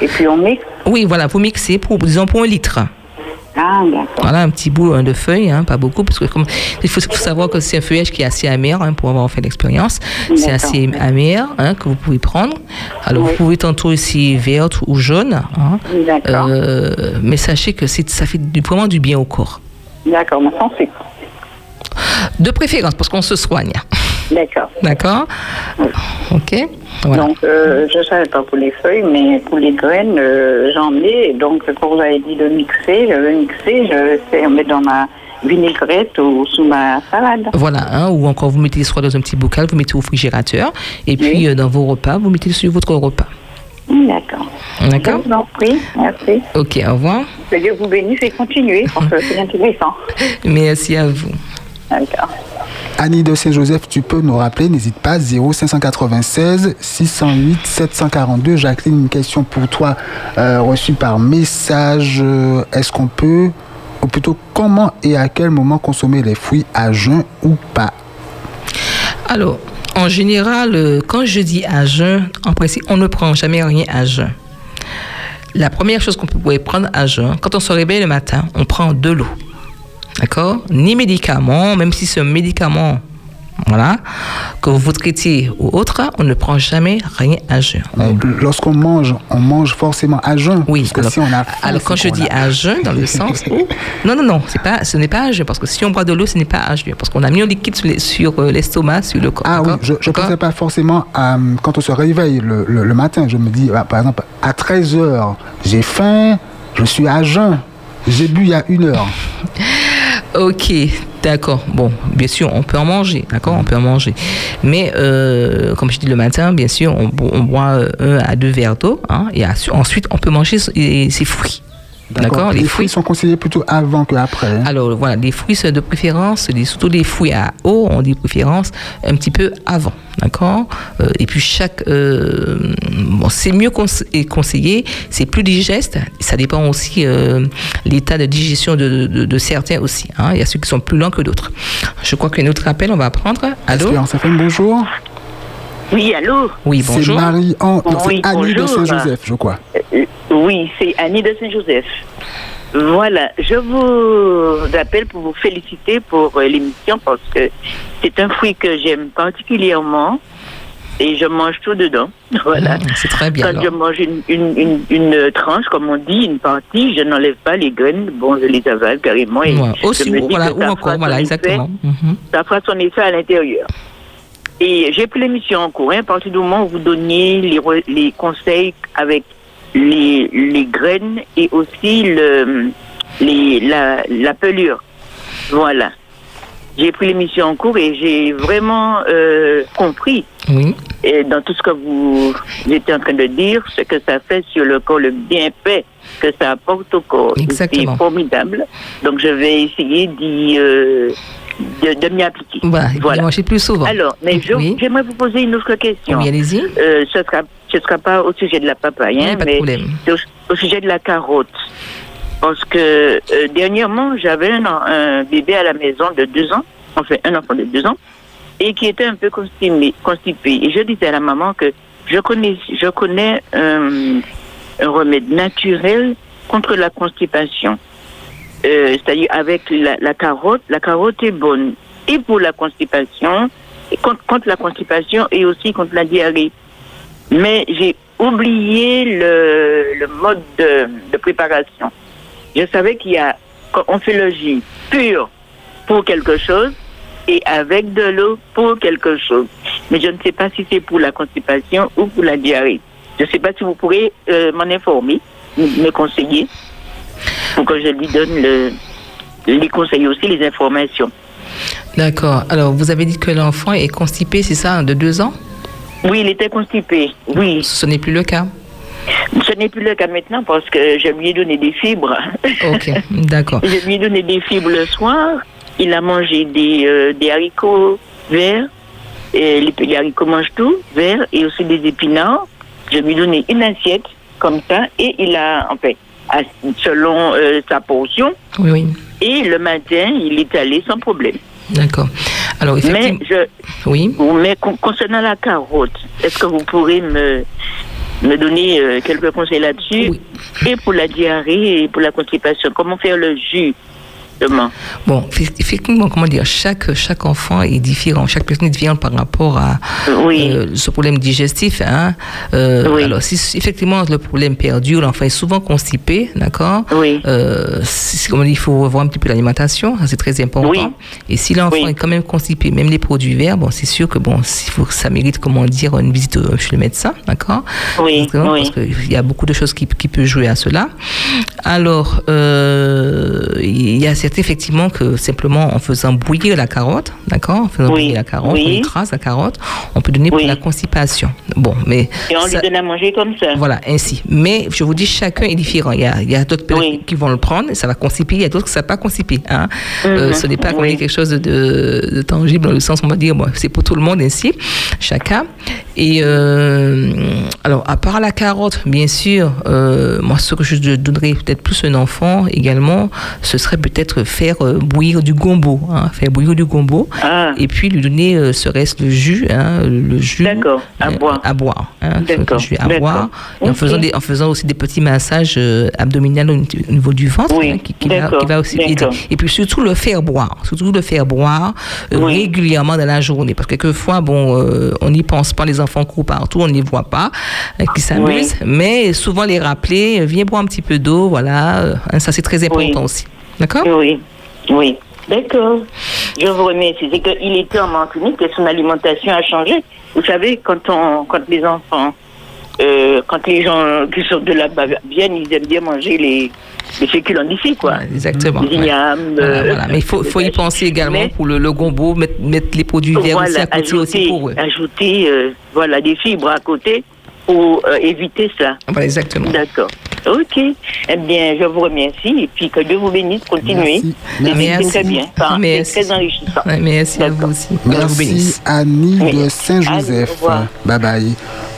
Et puis on mixe. Oui, voilà, vous mixez pour, disons, pour un litre. Ah, d'accord. Voilà, un petit bout hein, de feuilles, hein, pas beaucoup, parce que comme, il faut, faut savoir que c'est un feuillage qui est assez amer, hein, pour avoir fait l'expérience. C'est assez amer que vous pouvez prendre. Alors, Oui. vous pouvez tantôt ici verte ou jaune. D'accord. Euh, mais sachez que c'est- ça fait du- vraiment du bien au corps. D'accord, sans sucre. De préférence, parce qu'on se soigne. D'accord. D'accord Ok Voilà. Donc, euh, je ne savais pas pour les feuilles, mais pour les graines, euh, j'en ai. Donc, quand vous avez dit de mixer, je vais mixer, je vais mettre dans ma vinaigrette ou sous ma salade. Voilà, hein, ou encore vous mettez soit dans un petit bocal, vous mettez au frigérateur, et puis Oui. euh, dans vos repas, vous mettez sur votre repas. D'accord. D'accord Je vous en prie, merci. Ok, au revoir. Que Dieu vous bénisse et continuez, parce que c'est intéressant. (laughs) Merci à vous. D'accord. Annie de Saint-Joseph, tu peux nous rappeler, n'hésite pas, 0596 608 742. Jacqueline, une question pour toi euh, reçue par message. Euh, Est-ce qu'on peut, ou plutôt comment et à quel moment consommer les fruits à jeun ou pas? Alors, en général, euh, quand je dis à jeun, en principe, on ne prend jamais rien à jeun. La première chose qu'on peut prendre à jeun, quand on se réveille le matin, on prend de l'eau. D'accord? Ni médicament, même si un médicament, voilà, que vous traitez ou autre, on ne prend jamais rien à jeun. Lorsqu'on mange, on mange forcément à jeun. Oui, Parce que alors, si on a faim, alors quand je dis a- à jeun, dans le sens où... (laughs) Non, non, non, pas, ce n'est pas à jeun, parce que si on boit de l'eau, ce n'est pas à jeun, parce qu'on a mis un liquide sur euh, l'estomac, sur le corps. Ah oui, je ne pensais pas forcément à, euh, quand on se réveille le, le- le matin. Je me dis, bah, par exemple, à 13h, j'ai faim, je suis à jeun. J'ai bu il y a une heure. (laughs) Ok, d'accord. Bon, bien sûr, on peut en manger, d'accord, on peut en manger. Mais euh, comme je dis le matin, bien sûr, on, on boit euh, un à deux verres d'eau, hein, et ensuite on peut manger ses fruits. D'accord, Les, fruits sont conseillés plutôt avant que après. hein. Alors voilà, les fruits c'est de préférence, les- surtout les fruits à eau, on dit préférence un petit peu avant, d'accord Euh, Et puis chaque, euh, bon, c'est mieux conse- et conseillé, c'est plus digeste. Ça dépend aussi euh, l'état de digestion de, de- de certains aussi. hein. Il y a ceux qui sont plus lents que d'autres. Je crois qu'un autre appel, on va prendre. Allô? Espérance FM, bonjour. Oui, allô? Oui, C'est bonjour. Marie-Anne, non, Oui, c'est Annie de. Saint-Joseph, je crois. Oui, c'est Annie de Saint-Joseph. Voilà, je vous appelle pour vous féliciter pour euh, l'émission parce que c'est un fruit que j'aime particulièrement et je mange tout dedans. (laughs) Voilà. Mmh, C'est très bien. Quand je mange une, une, une, une tranche, comme on dit, une partie, je n'enlève pas les graines. Bon, je les avale carrément. Et Ouais. je Aussi, me dis voilà, que ou ça encore, voilà, exactement. effet- Mhm. ça fera son effet à l'intérieur. Et j'ai pris l'émission en cours. hein, à partir du moment où vous donniez les conseils avec les, les graines et aussi le, les, la, la pelure. Voilà. J'ai pris l'émission en cours et j'ai vraiment euh, compris Oui, et dans tout ce que vous étiez en train de dire, ce que ça fait sur le corps, le bienfait que ça apporte au corps. Exactement. C'est formidable. Donc je vais essayer d'y, euh, de, de m'y appliquer. faut Voilà. manger plus souvent. Alors, mais Oui. j'aimerais vous poser une autre question. Oui, allez-y. Euh, ce sera, ce sera pas au sujet de la papaye, hein, mais au, au sujet de la carotte. Parce que euh, dernièrement, j'avais un, bébé à la maison de deux ans, enfin un enfant de deux ans, et qui était un peu constipé. constipé. Et je disais à la maman que je connais, je connais euh, un remède naturel contre la constipation. Euh, C'est-à-dire avec la, la carotte, la carotte est bonne et pour la constipation, et contre, contre la constipation et aussi contre la diarrhée. Mais j'ai oublié le, mode de, préparation. Je savais qu'il y a, on fait le pure pour quelque chose et avec de l'eau pour quelque chose. Mais je ne sais pas si c'est pour la constipation ou pour la diarrhée. Je ne sais pas si vous pourrez euh, m'en informer, me me conseiller, pour que je lui donne le, les conseils aussi, les informations. D'accord. Alors, vous avez dit que l'enfant est constipé, c'est ça, de deux ans? Oui, il était constipé, oui. Ce n'est plus le cas. Ce n'est plus le cas maintenant parce que je lui ai donné des fibres. Ok, (laughs) d'accord. Je lui ai donné des fibres le soir. Il a mangé des, euh, des haricots verts. Et les, haricots mangent tout, verts, et aussi des épinards. Je lui ai donné une assiette comme ça, et il a, en fait, selon euh, sa portion, Oui, oui. et le matin, il est allé sans problème. D'accord. Alors, Mais, effectivement. je, Oui. mais con- concernant la carotte, est-ce que vous pourrez me, me donner euh, quelques conseils là-dessus? Oui. Et pour la diarrhée et pour la constipation, comment faire le jus? Bon, eff- effectivement, comment dire, chaque, chaque enfant est différent, chaque personne est différente par rapport à Oui. euh, ce problème digestif. Hein. Euh, Oui. Alors, si effectivement le problème perdure, l'enfant est souvent constipé, d'accord Oui. Euh, si- comme on dit, il faut revoir un petit peu l'alimentation, c'est très important. Oui. Et si l'enfant est quand même constipé, même les produits verts, bon, c'est sûr que bon, faut, ça mérite, comment dire, une visite chez le médecin, d'accord Oui. Parce qu'il y a beaucoup de choses qui, qui peuvent jouer à cela. Alors, il y a certes effectivement que simplement en faisant bouillir la carotte, d'accord En faisant Oui, bouillir la carotte, oui. on écrase la carotte, on peut donner Oui. pour la constipation. Bon, mais. Et on ça- lui donne à manger comme ça. voilà, ainsi. Mais je vous dis, chacun est différent. Il y a, il y a d'autres personnes qui vont le prendre, ça va constiper. Il y a d'autres qui ne savent pas constiper. Hein. Euh, Mhm. ce n'est pas quelque chose de, de- de tangible dans le sens, on va dire, bon, c'est pour tout le monde ainsi, chacun. Et euh, alors, à part la carotte, bien sûr, euh, moi, ce que je donnerais peut-être plus un enfant également, ce serait peut-être faire euh, bouillir du gombo. Hein, faire bouillir du gombo. Ah. Et puis lui donner, euh, serait-ce le jus, hein, le jus. À euh, boire. À boire. Hein, le jus à boire. Et en Ok. faisant, des, en faisant aussi des petits massages abdominaux au au niveau du ventre, Oui, hein, qui, qui va, qui va aussi aider. Et puis surtout le faire boire, surtout le faire boire euh, Oui. régulièrement dans la journée. Parce que quelquefois, bon, euh, on n'y pense pas, les enfants courent partout, on ne les voit pas, euh, qui s'amusent. Mais souvent les rappeler, viens boire un petit peu d'eau, voilà, hein, ça c'est très important aussi. D'accord Oui, oui. D'accord. Je vous remercie. C'est qu'il était en Martinique et son alimentation a changé. Vous savez, quand, on, quand les enfants, euh, quand les gens qui sortent de là-bas viennent, ils aiment bien manger les, les féculents d'ici, quoi. Exactement. Les ignames, euh, voilà. Mais il faut, faut y penser également Mais- pour le, le gombo, mettre, mettre les produits verts aussi à côté aussi ajouter, pour eux. ajouter euh, voilà, des fibres à côté pour éviter ça. Voilà, exactement. D'accord. Ok. Eh bien, je vous remercie et puis que Dieu vous bénisse. Continuez. Merci. C'est- très bien. Enfin, c'est Merci. très enrichissant. Merci à vous aussi. Merci. Annie Oui. de Saint-Joseph. Bye bye.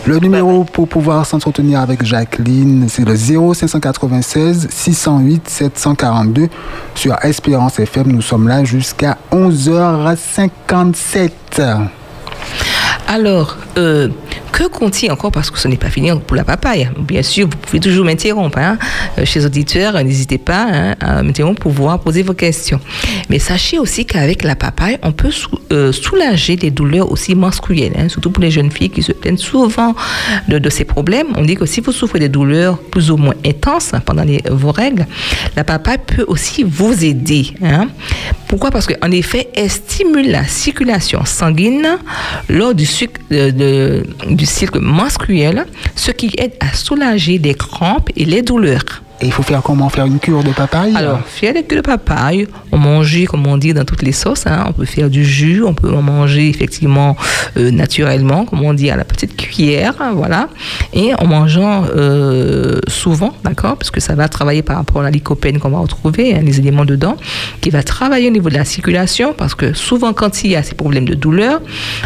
Le numéro pour pouvoir s'entretenir avec Jacqueline, c'est le 0596 608 742 sur Espérance FM. Nous sommes là jusqu'à 11h57. Alors, euh, que contient encore, parce que ce n'est pas fini pour la papaye, bien sûr, vous pouvez toujours m'interrompre. Hein, euh, chez les auditeurs, euh, n'hésitez pas hein, à m'interrompre pour pouvoir poser vos questions. Mais sachez aussi qu'avec la papaye, on peut euh, soulager les douleurs aussi menstruelles, hein, surtout pour les jeunes filles qui se plaignent souvent de, ces problèmes. On dit que si vous souffrez des douleurs plus ou moins intenses pendant vos règles, la papaye peut aussi vous aider. hein. Pourquoi? Parce qu'en effet, elle stimule la circulation sanguine lors du, suc- euh, de- cycle menstruel, ce qui aide à soulager les crampes et les douleurs. Et il faut faire comment Faire une cure de papaye Alors, faire des queues de papaye, on mange, comme on dit, dans toutes les sauces. hein. On peut faire du jus, on peut en manger effectivement euh, naturellement, comme on dit, à la petite cuillère, hein, voilà. Et en mangeant euh, souvent, d'accord, parce que ça va travailler par rapport à la lycopène qu'on va retrouver, hein, les éléments dedans, qui va travailler au niveau de la circulation, parce que souvent quand il y a ces problèmes de douleur,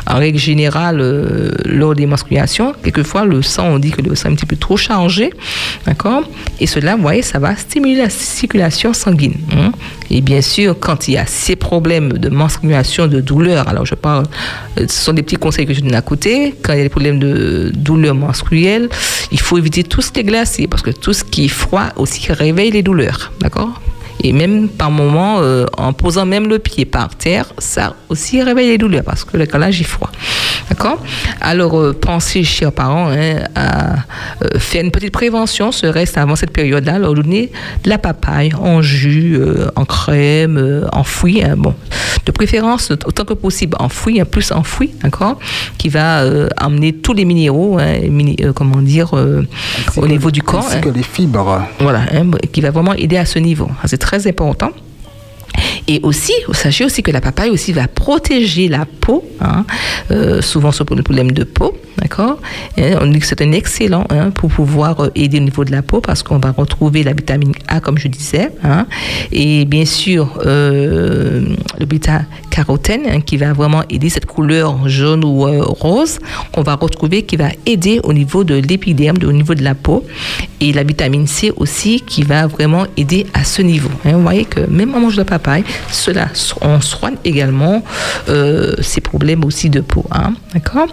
en règle générale, euh, lors des menstruations, quelquefois le sang, on dit que le sang est un petit peu trop chargé, d'accord Et cela, voyez, ça va stimuler la circulation sanguine. hein. Et bien sûr, quand il y a ces problèmes de menstruation, de douleur, alors je parle, euh, ce sont des petits conseils que je donne à côté. Quand il y a des problèmes de douleur menstruelle, il faut éviter tout ce qui est glacé, parce que tout ce qui est froid aussi réveille les douleurs, d'accord? Et même par moment, euh, en posant même le pied par terre, ça aussi réveille les douleurs parce que le calage est froid. D'accord? Alors, euh, pensez, chers parents, hein, à euh, faire une petite prévention, ce reste avant cette période-là, leur donner de la papaye en jus, euh, en crème, euh, enfoui. hein, bon, de préférence, autant que possible, enfoui, hein, plus enfoui, d'accord? Qui va amener tous les minéraux, hein, mini- comment dire, au niveau du corps. Ainsi que les fibres. Voilà, qui va vraiment aider à ce niveau. Ça, C'est très important. Et aussi, sachez aussi que la papaye aussi va protéger la peau, hein, euh, souvent sur le problème de peau, d'accord. Et On dit que c'est un excellent hein, pour pouvoir euh, aider au niveau de la peau parce qu'on va retrouver la vitamine A, comme je disais, hein, et bien sûr euh, le bêta-carotène hein, qui va vraiment aider cette couleur jaune ou euh, rose qu'on va retrouver qui va aider au niveau de l'épiderme, au niveau de la peau, et la vitamine C aussi qui va vraiment aider à ce niveau. hein. Vous voyez que même en mangeant de la papaye, cela, on soigne également euh, ces problèmes aussi de peau. hein. D'accord?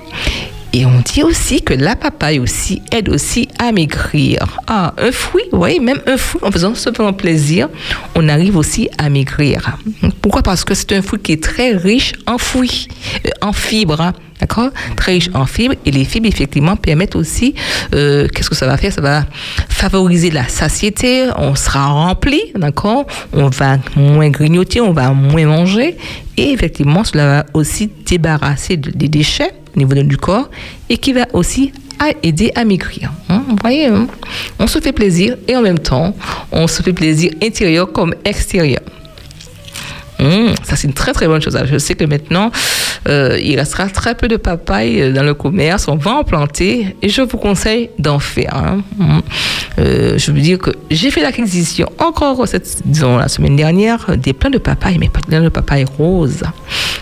Et on dit aussi que la papaye aussi aide aussi à maigrir. Ah, un fruit, oui, même un fruit, en faisant faisant plaisir, on arrive aussi à maigrir. Pourquoi? Parce que c'est un fruit qui est très riche en fruits, euh, en fibres. D'accord? Très riche en fibres. Et les fibres, effectivement, permettent aussi, euh, qu'est-ce que ça va faire? Ça va favoriser la satiété, on sera rempli, d'accord? On va moins grignoter, on va moins manger. Et effectivement, cela va aussi débarrasser de- des déchets au niveau du corps et qui va aussi aider à maigrir. hein? Vous voyez, hein? On se fait plaisir et en même temps, on se fait plaisir intérieur comme extérieur. Hum, ça, c'est une très très bonne chose. Je sais que maintenant, euh, il restera très peu de papaye euh, dans le commerce. On va en planter et je vous conseille d'en faire. hein. Hum. Euh, je veux dire que j'ai fait l'acquisition encore cette, disons, la semaine dernière des plants de papaye, mais pas des plants de papaye rose.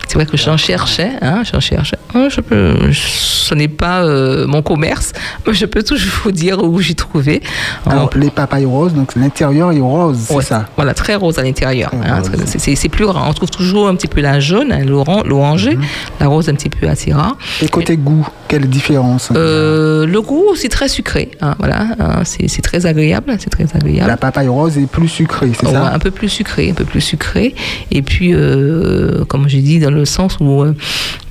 C'est vrai que j'en cherchais, hein, j'en cherchais. Je peux, ce n'est pas euh, mon commerce, mais je peux toujours vous dire où j'ai trouvé. Alors, les papayes roses, donc l'intérieur est rose, c'est ça? Voilà, très rose à l'intérieur. Hein, c'est plus On trouve toujours un petit peu la jaune, hein, Mhm. la rose un petit peu assez rare. Et côté goût, quelle différence Euh, le goût aussi très sucré. hein, voilà, hein, c'est c'est très agréable. C'est très agréable. La papaye rose est plus sucrée, c'est ça? un peu plus sucré, un peu plus sucré. Et puis, euh, comme j'ai dit, dans le sens où euh,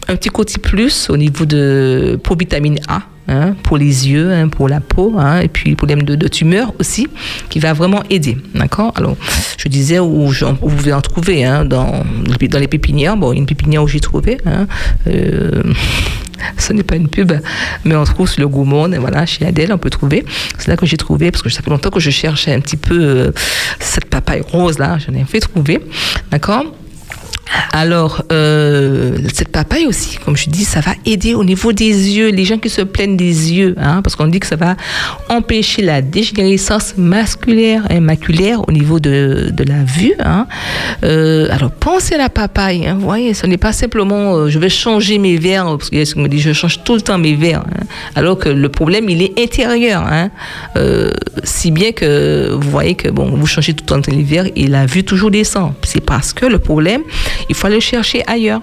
un petit côté plus au niveau de pour vitamine A. hein, pour les yeux, hein, pour la peau, hein, et puis problème de, de tumeur aussi, qui va vraiment aider. D'accord? Alors, je disais où, vous pouvez en trouver dans, dans les pépinières. Bon, il y a une pépinière où j'ai trouvé. Euh, (laughs) ce n'est pas une pub, mais on trouve sur le Gourmand, voilà, chez Adèle, on peut trouver. C'est là que j'ai trouvé, parce que ça fait longtemps que je cherchais un petit peu euh, cette papaye rose là, je l'ai fait trouver, d'accord? Alors, euh, cette papaye aussi, comme je dis, ça va aider au niveau des yeux, les gens qui se plaignent des yeux, hein, parce qu'on dit que ça va empêcher la dégénérescence masculaire et maculaire au niveau de, de la vue. hein. Euh, alors, pensez à la papaye, hein, vous voyez, ce n'est pas simplement euh, je vais changer mes verres, parce qu'il y a ce qu'on me dit je change tout le temps mes verres, hein, alors que le problème, il est intérieur. hein. Euh, si bien que vous voyez que bon, vous changez tout le temps les verres et la vue toujours descend. C'est parce que le problème, il faut aller chercher ailleurs.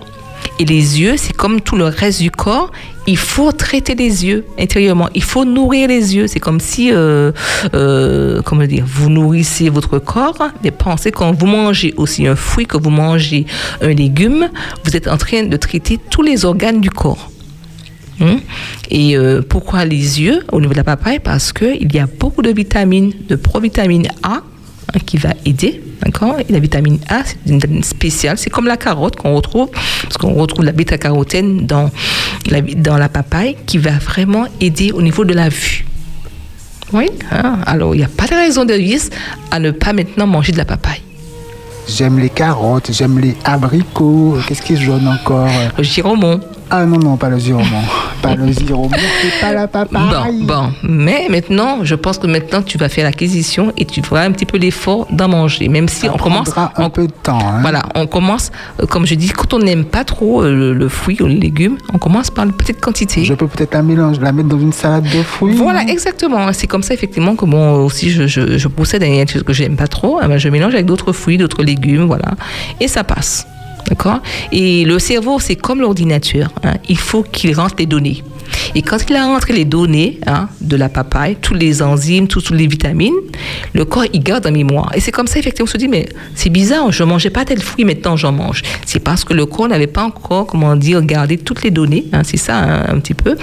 Et les yeux, c'est comme tout le reste du corps. Il faut traiter les yeux intérieurement. Il faut nourrir les yeux. C'est comme si, euh, euh, comment dire, vous nourrissez votre corps. Mais pensez quand vous mangez aussi un fruit, que vous mangez un légume, vous êtes en train de traiter tous les organes du corps. Hum. Et euh, pourquoi les yeux au niveau de la papaye Parce qu'il y a beaucoup de vitamines, de provitamine A hein, qui va aider. D'accord? Et la vitamine A, c'est une vitamine spéciale. C'est comme la carotte qu'on retrouve, parce qu'on retrouve la bêta-carotène dans la, dans la papaye qui va vraiment aider au niveau de la vue. Oui, hein? alors il n'y a pas de raison de vice à ne pas maintenant manger de la papaye. J'aime les carottes, j'aime les abricots. Qu'est-ce qui est jaune encore? Le giromon. Ah non, non, pas le giromon. (laughs) pas le giromon, c'est pas la papaye. Bon, bon. Mais maintenant, je pense que maintenant, tu vas faire l'acquisition et tu feras un petit peu l'effort d'en manger. Même si Ça on commence. prendra un on- peu de temps. hein. Voilà, on commence, euh, comme je dis, quand on n'aime pas trop euh, le, le fruit ou le légume, on commence par une petite quantité. Je peux peut-être la mélanger, la mettre dans une salade de fruits. Voilà, exactement. C'est comme ça, effectivement, que bon, aussi, je, je, je procède à une chose que j'aime pas trop. eh ben, je mélange avec d'autres fruits, d'autres légumes, voilà. Et ça passe. D'accord Et le cerveau, c'est comme l'ordinateur. hein. Il faut qu'il rentre les données. Et quand il a rentré les données hein, de la papaye, tous les enzymes, toutes les vitamines, le corps, il garde en mémoire. Et c'est comme ça, effectivement, on se dit, mais c'est bizarre, je mangeais pas tel fruit, maintenant j'en mange. C'est parce que le corps n'avait pas encore, comment dire, gardé toutes les données, hein, c'est ça, hein, un petit peu,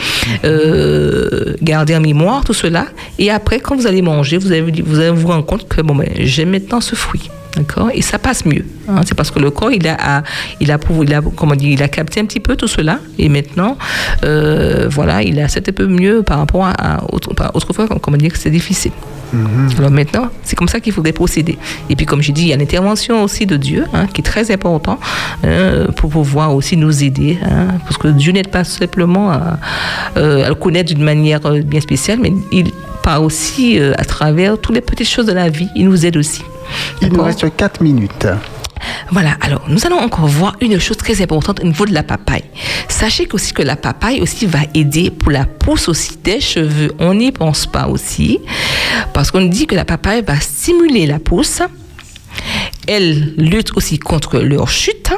euh, garder en mémoire tout cela. Et après, quand vous allez manger, vous allez, vous allez vous rendre compte que, bon, ben, j'ai maintenant ce fruit. D'accord? Et ça passe mieux. hein? C'est parce que le corps, il a, il a, il a, comment dire, il a capté un petit peu tout cela. Et maintenant, euh, voilà, il a un peu mieux par rapport à, à autre- par- autrefois, comment dire, que c'est difficile. Alors maintenant, c'est comme ça qu'il faudrait procéder. Et puis, comme j'ai dit, il y a l'intervention aussi de Dieu, hein, qui est très important hein, pour pouvoir aussi nous aider. parce que Dieu n'aide pas simplement à, euh, à le connaître d'une manière euh, bien spéciale, mais il part aussi euh, à travers toutes les petites choses de la vie. Il nous aide aussi. Il nous reste 4 minutes. voilà, alors nous allons encore voir une chose très importante au niveau de la papaye. Sachez aussi que la papaye aussi va aider pour la pousse aussi des cheveux. On n'y pense pas aussi, parce qu'on dit que la papaye va stimuler la pousse. Elle lutte aussi contre leur chute.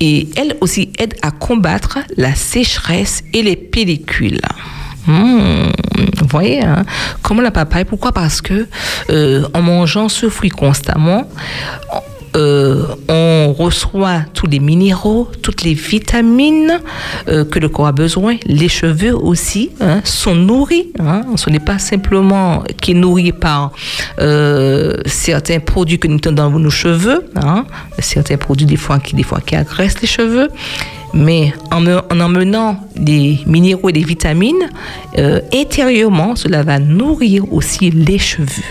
Et elle aussi aide à combattre la sécheresse et les pellicules. Hmm, vous voyez, hein, comment la papaye, pourquoi? Parce que euh, en mangeant ce fruit constamment, euh, on reçoit tous les minéraux, toutes les vitamines euh, que le corps a besoin. Les cheveux aussi hein, sont nourris. Hein. Ce n'est pas simplement qui est nourri par certains produits que nous mettons dans nos cheveux, hein. certains produits des fois qui des fois qui agressent les cheveux. Mais en, me- en emmenant des minéraux et des vitamines, euh, intérieurement, cela va nourrir aussi les cheveux.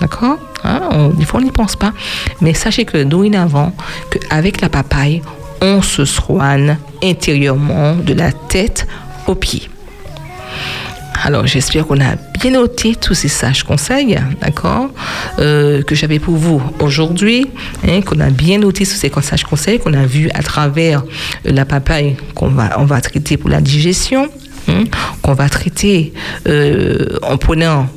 D'accord? Hein, Des fois, on n'y pense pas. Mais sachez que dorénavant, qu'avec la papaye, on se soigne intérieurement de la tête aux pieds. Alors, j'espère qu'on a bien noté tous ces sages conseils, d'accord, euh, que j'avais pour vous aujourd'hui, hein, qu'on a bien noté tous ces sages conseils qu'on a vus à travers la papaye qu'on va, on va traiter pour la digestion, hein, qu'on va traiter euh, en prenant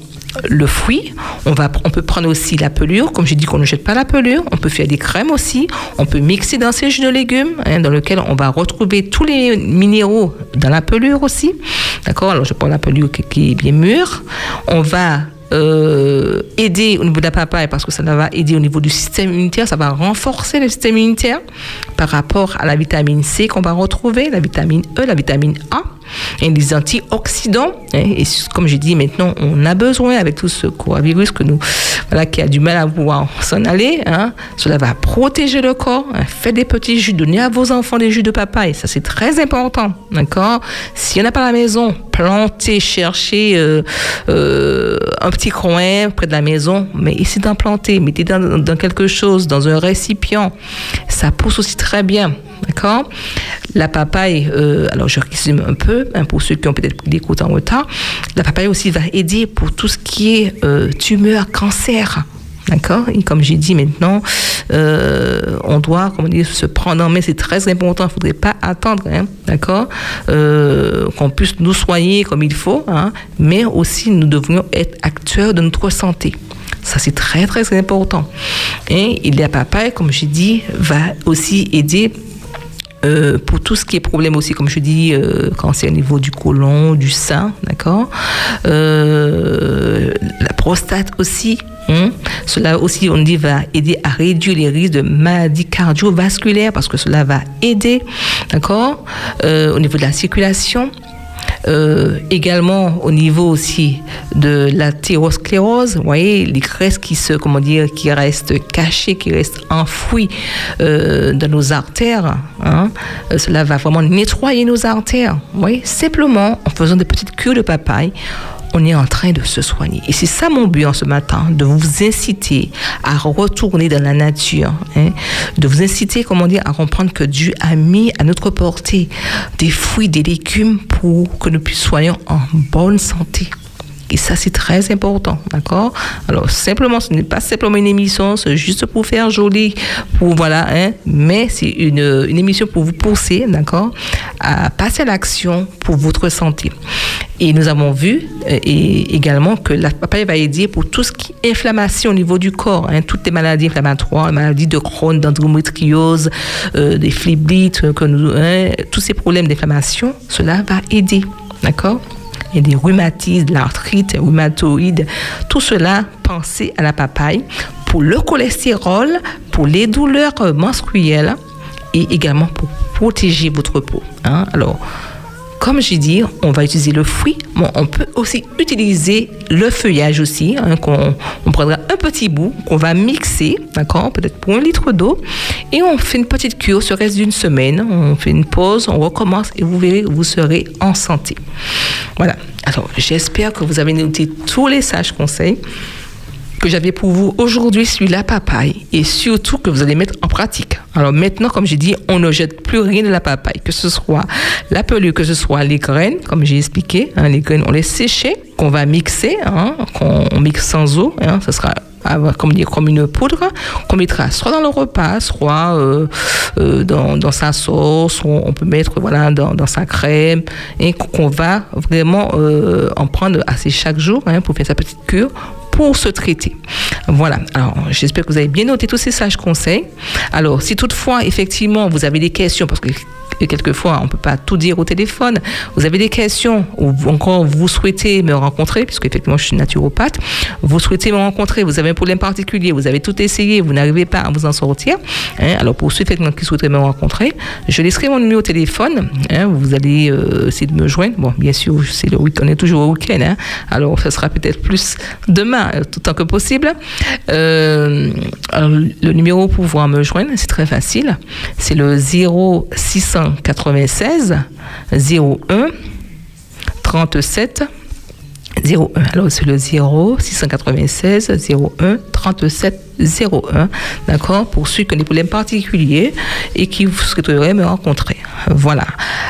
le fruit. On, va, on peut prendre aussi la pelure. Comme j'ai dit qu'on ne jette pas la pelure. On peut faire des crèmes aussi. On peut mixer dans ces jus de légumes, hein, dans lequel on va retrouver tous les minéraux dans la pelure aussi. D'accord? Alors, je prends la pelure qui, est bien mûre. On va euh, aider au niveau de la papaye parce que ça va aider au niveau du système immunitaire, ça va renforcer le système immunitaire par rapport à la vitamine C qu'on va retrouver, la vitamine E, la vitamine A et les antioxydants. Et comme j'ai dit, maintenant, on a besoin avec tout ce coronavirus que nous, voilà, qui a du mal à pouvoir s'en aller. hein. Cela va protéger le corps. hein. Faites des petits jus, donnez à vos enfants des jus de papaye. Ça, c'est très important. D'accord S'il n'y en a pas à la maison, plantez, cherchez euh, euh, un petit coin près de la maison, mais essayez d'en planter. Mettez dans, dans quelque chose, dans un récipient. Ça pousse aussi très bien. D'accord. La papaye, euh, alors je résume un peu, hein, pour ceux qui ont peut-être pris des cours en retard, la papaye aussi va aider pour tout ce qui est euh, tumeur, cancer. D'accord. Et comme j'ai dit maintenant, euh, on doit comment dire, se prendre en main, c'est très important, il ne faudrait pas attendre, hein, d'accord. Euh, Qu'on puisse nous soigner comme il faut, hein, mais aussi nous devrions être acteurs de notre santé. Ça, c'est très, très important. Et il y comme j'ai dit, va aussi aider euh, pour tout ce qui est problème aussi, comme je dis, euh, c'est au niveau du côlon, du sein, d'accord Euh, La prostate aussi. hein. Cela aussi, on dit, va aider à réduire les risques de maladies cardiovasculaires parce que cela va aider, d'accord Euh, Au niveau de la circulation. Euh, également au niveau aussi de la thérosclérose, vous voyez, les graisses qui se, comment dire, qui restent cachées, qui restent enfouies euh, dans nos artères. hein. Euh, cela va vraiment nettoyer nos artères. Vous simplement en faisant des petites cures de papaye, on est en train de se soigner. Et c'est ça mon but en ce matin, de vous inciter à retourner dans la nature, hein, de vous inciter, comment dire, à comprendre que Dieu a mis à notre portée des fruits, des légumes pour que nous puissions soyons en bonne santé. Et ça, c'est très important, d'accord? Alors, simplement, ce n'est pas simplement une émission, c'est juste pour faire joli, pour, voilà, hein, mais c'est une, une émission pour vous pousser, d'accord, à passer à l'action pour votre santé. Et nous avons vu euh, et également que la papaye va aider pour tout ce qui est inflammation au niveau du corps, hein, toutes les maladies inflammatoires, les maladies de Crohn, d'endométriose, euh, des phlébites, euh, que nous, hein, tous ces problèmes d'inflammation, cela va aider. D'accord? Des rhumatismes, l'arthrite rhumatoïde, tout cela, pensez à la papaye pour le cholestérol, pour les douleurs euh, menstruelles et également pour protéger votre peau. hein. Alors, comme j'ai dit, on va utiliser le fruit, mais on peut aussi utiliser le feuillage aussi, hein, on prendra un petit bout, qu'on va mixer, d'accord, peut-être pour un litre d'eau, et on fait une petite cure sur le reste d'une semaine, on fait une pause, on recommence, et vous verrez, vous serez en santé. Voilà. Alors, j'espère que vous avez noté tous les sages conseils que j'avais pour vous aujourd'hui sur la papaye et surtout que vous allez mettre en pratique. Alors maintenant, comme j'ai dit, on ne jette plus rien de la papaye, que ce soit la pelure, que ce soit les graines, comme j'ai expliqué. hein, les graines, on les séchait, qu'on va mixer, hein, qu'on on mixe sans eau. Hein, ce sera comme, dire, comme une poudre qu'on mettra soit dans le repas, soit euh, euh, dans, sa sauce, on peut mettre voilà, dans, dans sa crème, et qu'on va vraiment euh, en prendre assez chaque jour hein, pour faire sa petite cure pour se traiter. Voilà. Alors, j'espère que vous avez bien noté tous ces sages conseils. Alors, si toutefois, effectivement, vous avez des questions, parce que quelquefois, on ne peut pas tout dire au téléphone. Vous avez des questions ou encore vous souhaitez me rencontrer, puisque effectivement je suis naturopathe, vous souhaitez me rencontrer, vous avez un problème particulier, vous avez tout essayé, vous n'arrivez pas à vous en sortir. hein. alors pour ceux qui souhaiteraient me rencontrer, je laisserai mon numéro de téléphone. hein. vous allez euh, essayer de me joindre. Bon, bien sûr, c'est le week on est toujours au week-end. hein. alors ça sera peut-être plus demain, euh, tout temps que possible. Euh, le numéro pour pouvoir me joindre, c'est très facile. C'est le 0696 01 37 01. Alors, c'est le 0 696 01 37 01. D'accord? Pour ceux qui ont des problèmes particuliers et qui souhaiteraient me rencontrer. Voilà.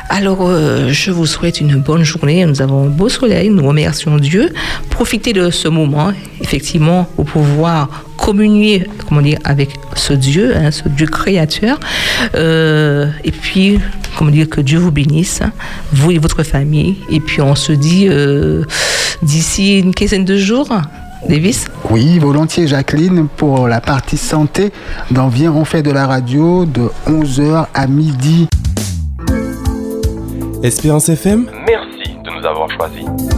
Alors, euh, je vous souhaite une bonne journée. Nous avons un beau soleil. Nous remercions Dieu. Profitez de ce moment, effectivement, pour pouvoir communier, comment dire, avec ce Dieu, hein, ce Dieu créateur. Euh, et puis, comment dire, que Dieu vous bénisse, hein, vous et votre famille. Et puis, on se dit euh, d'ici une quinzaine de jours, Davis. Oui, volontiers Jacqueline pour la partie santé dans Viens on fait de la radio de 11h à midi. Espérance FM, Merci de nous avoir choisis.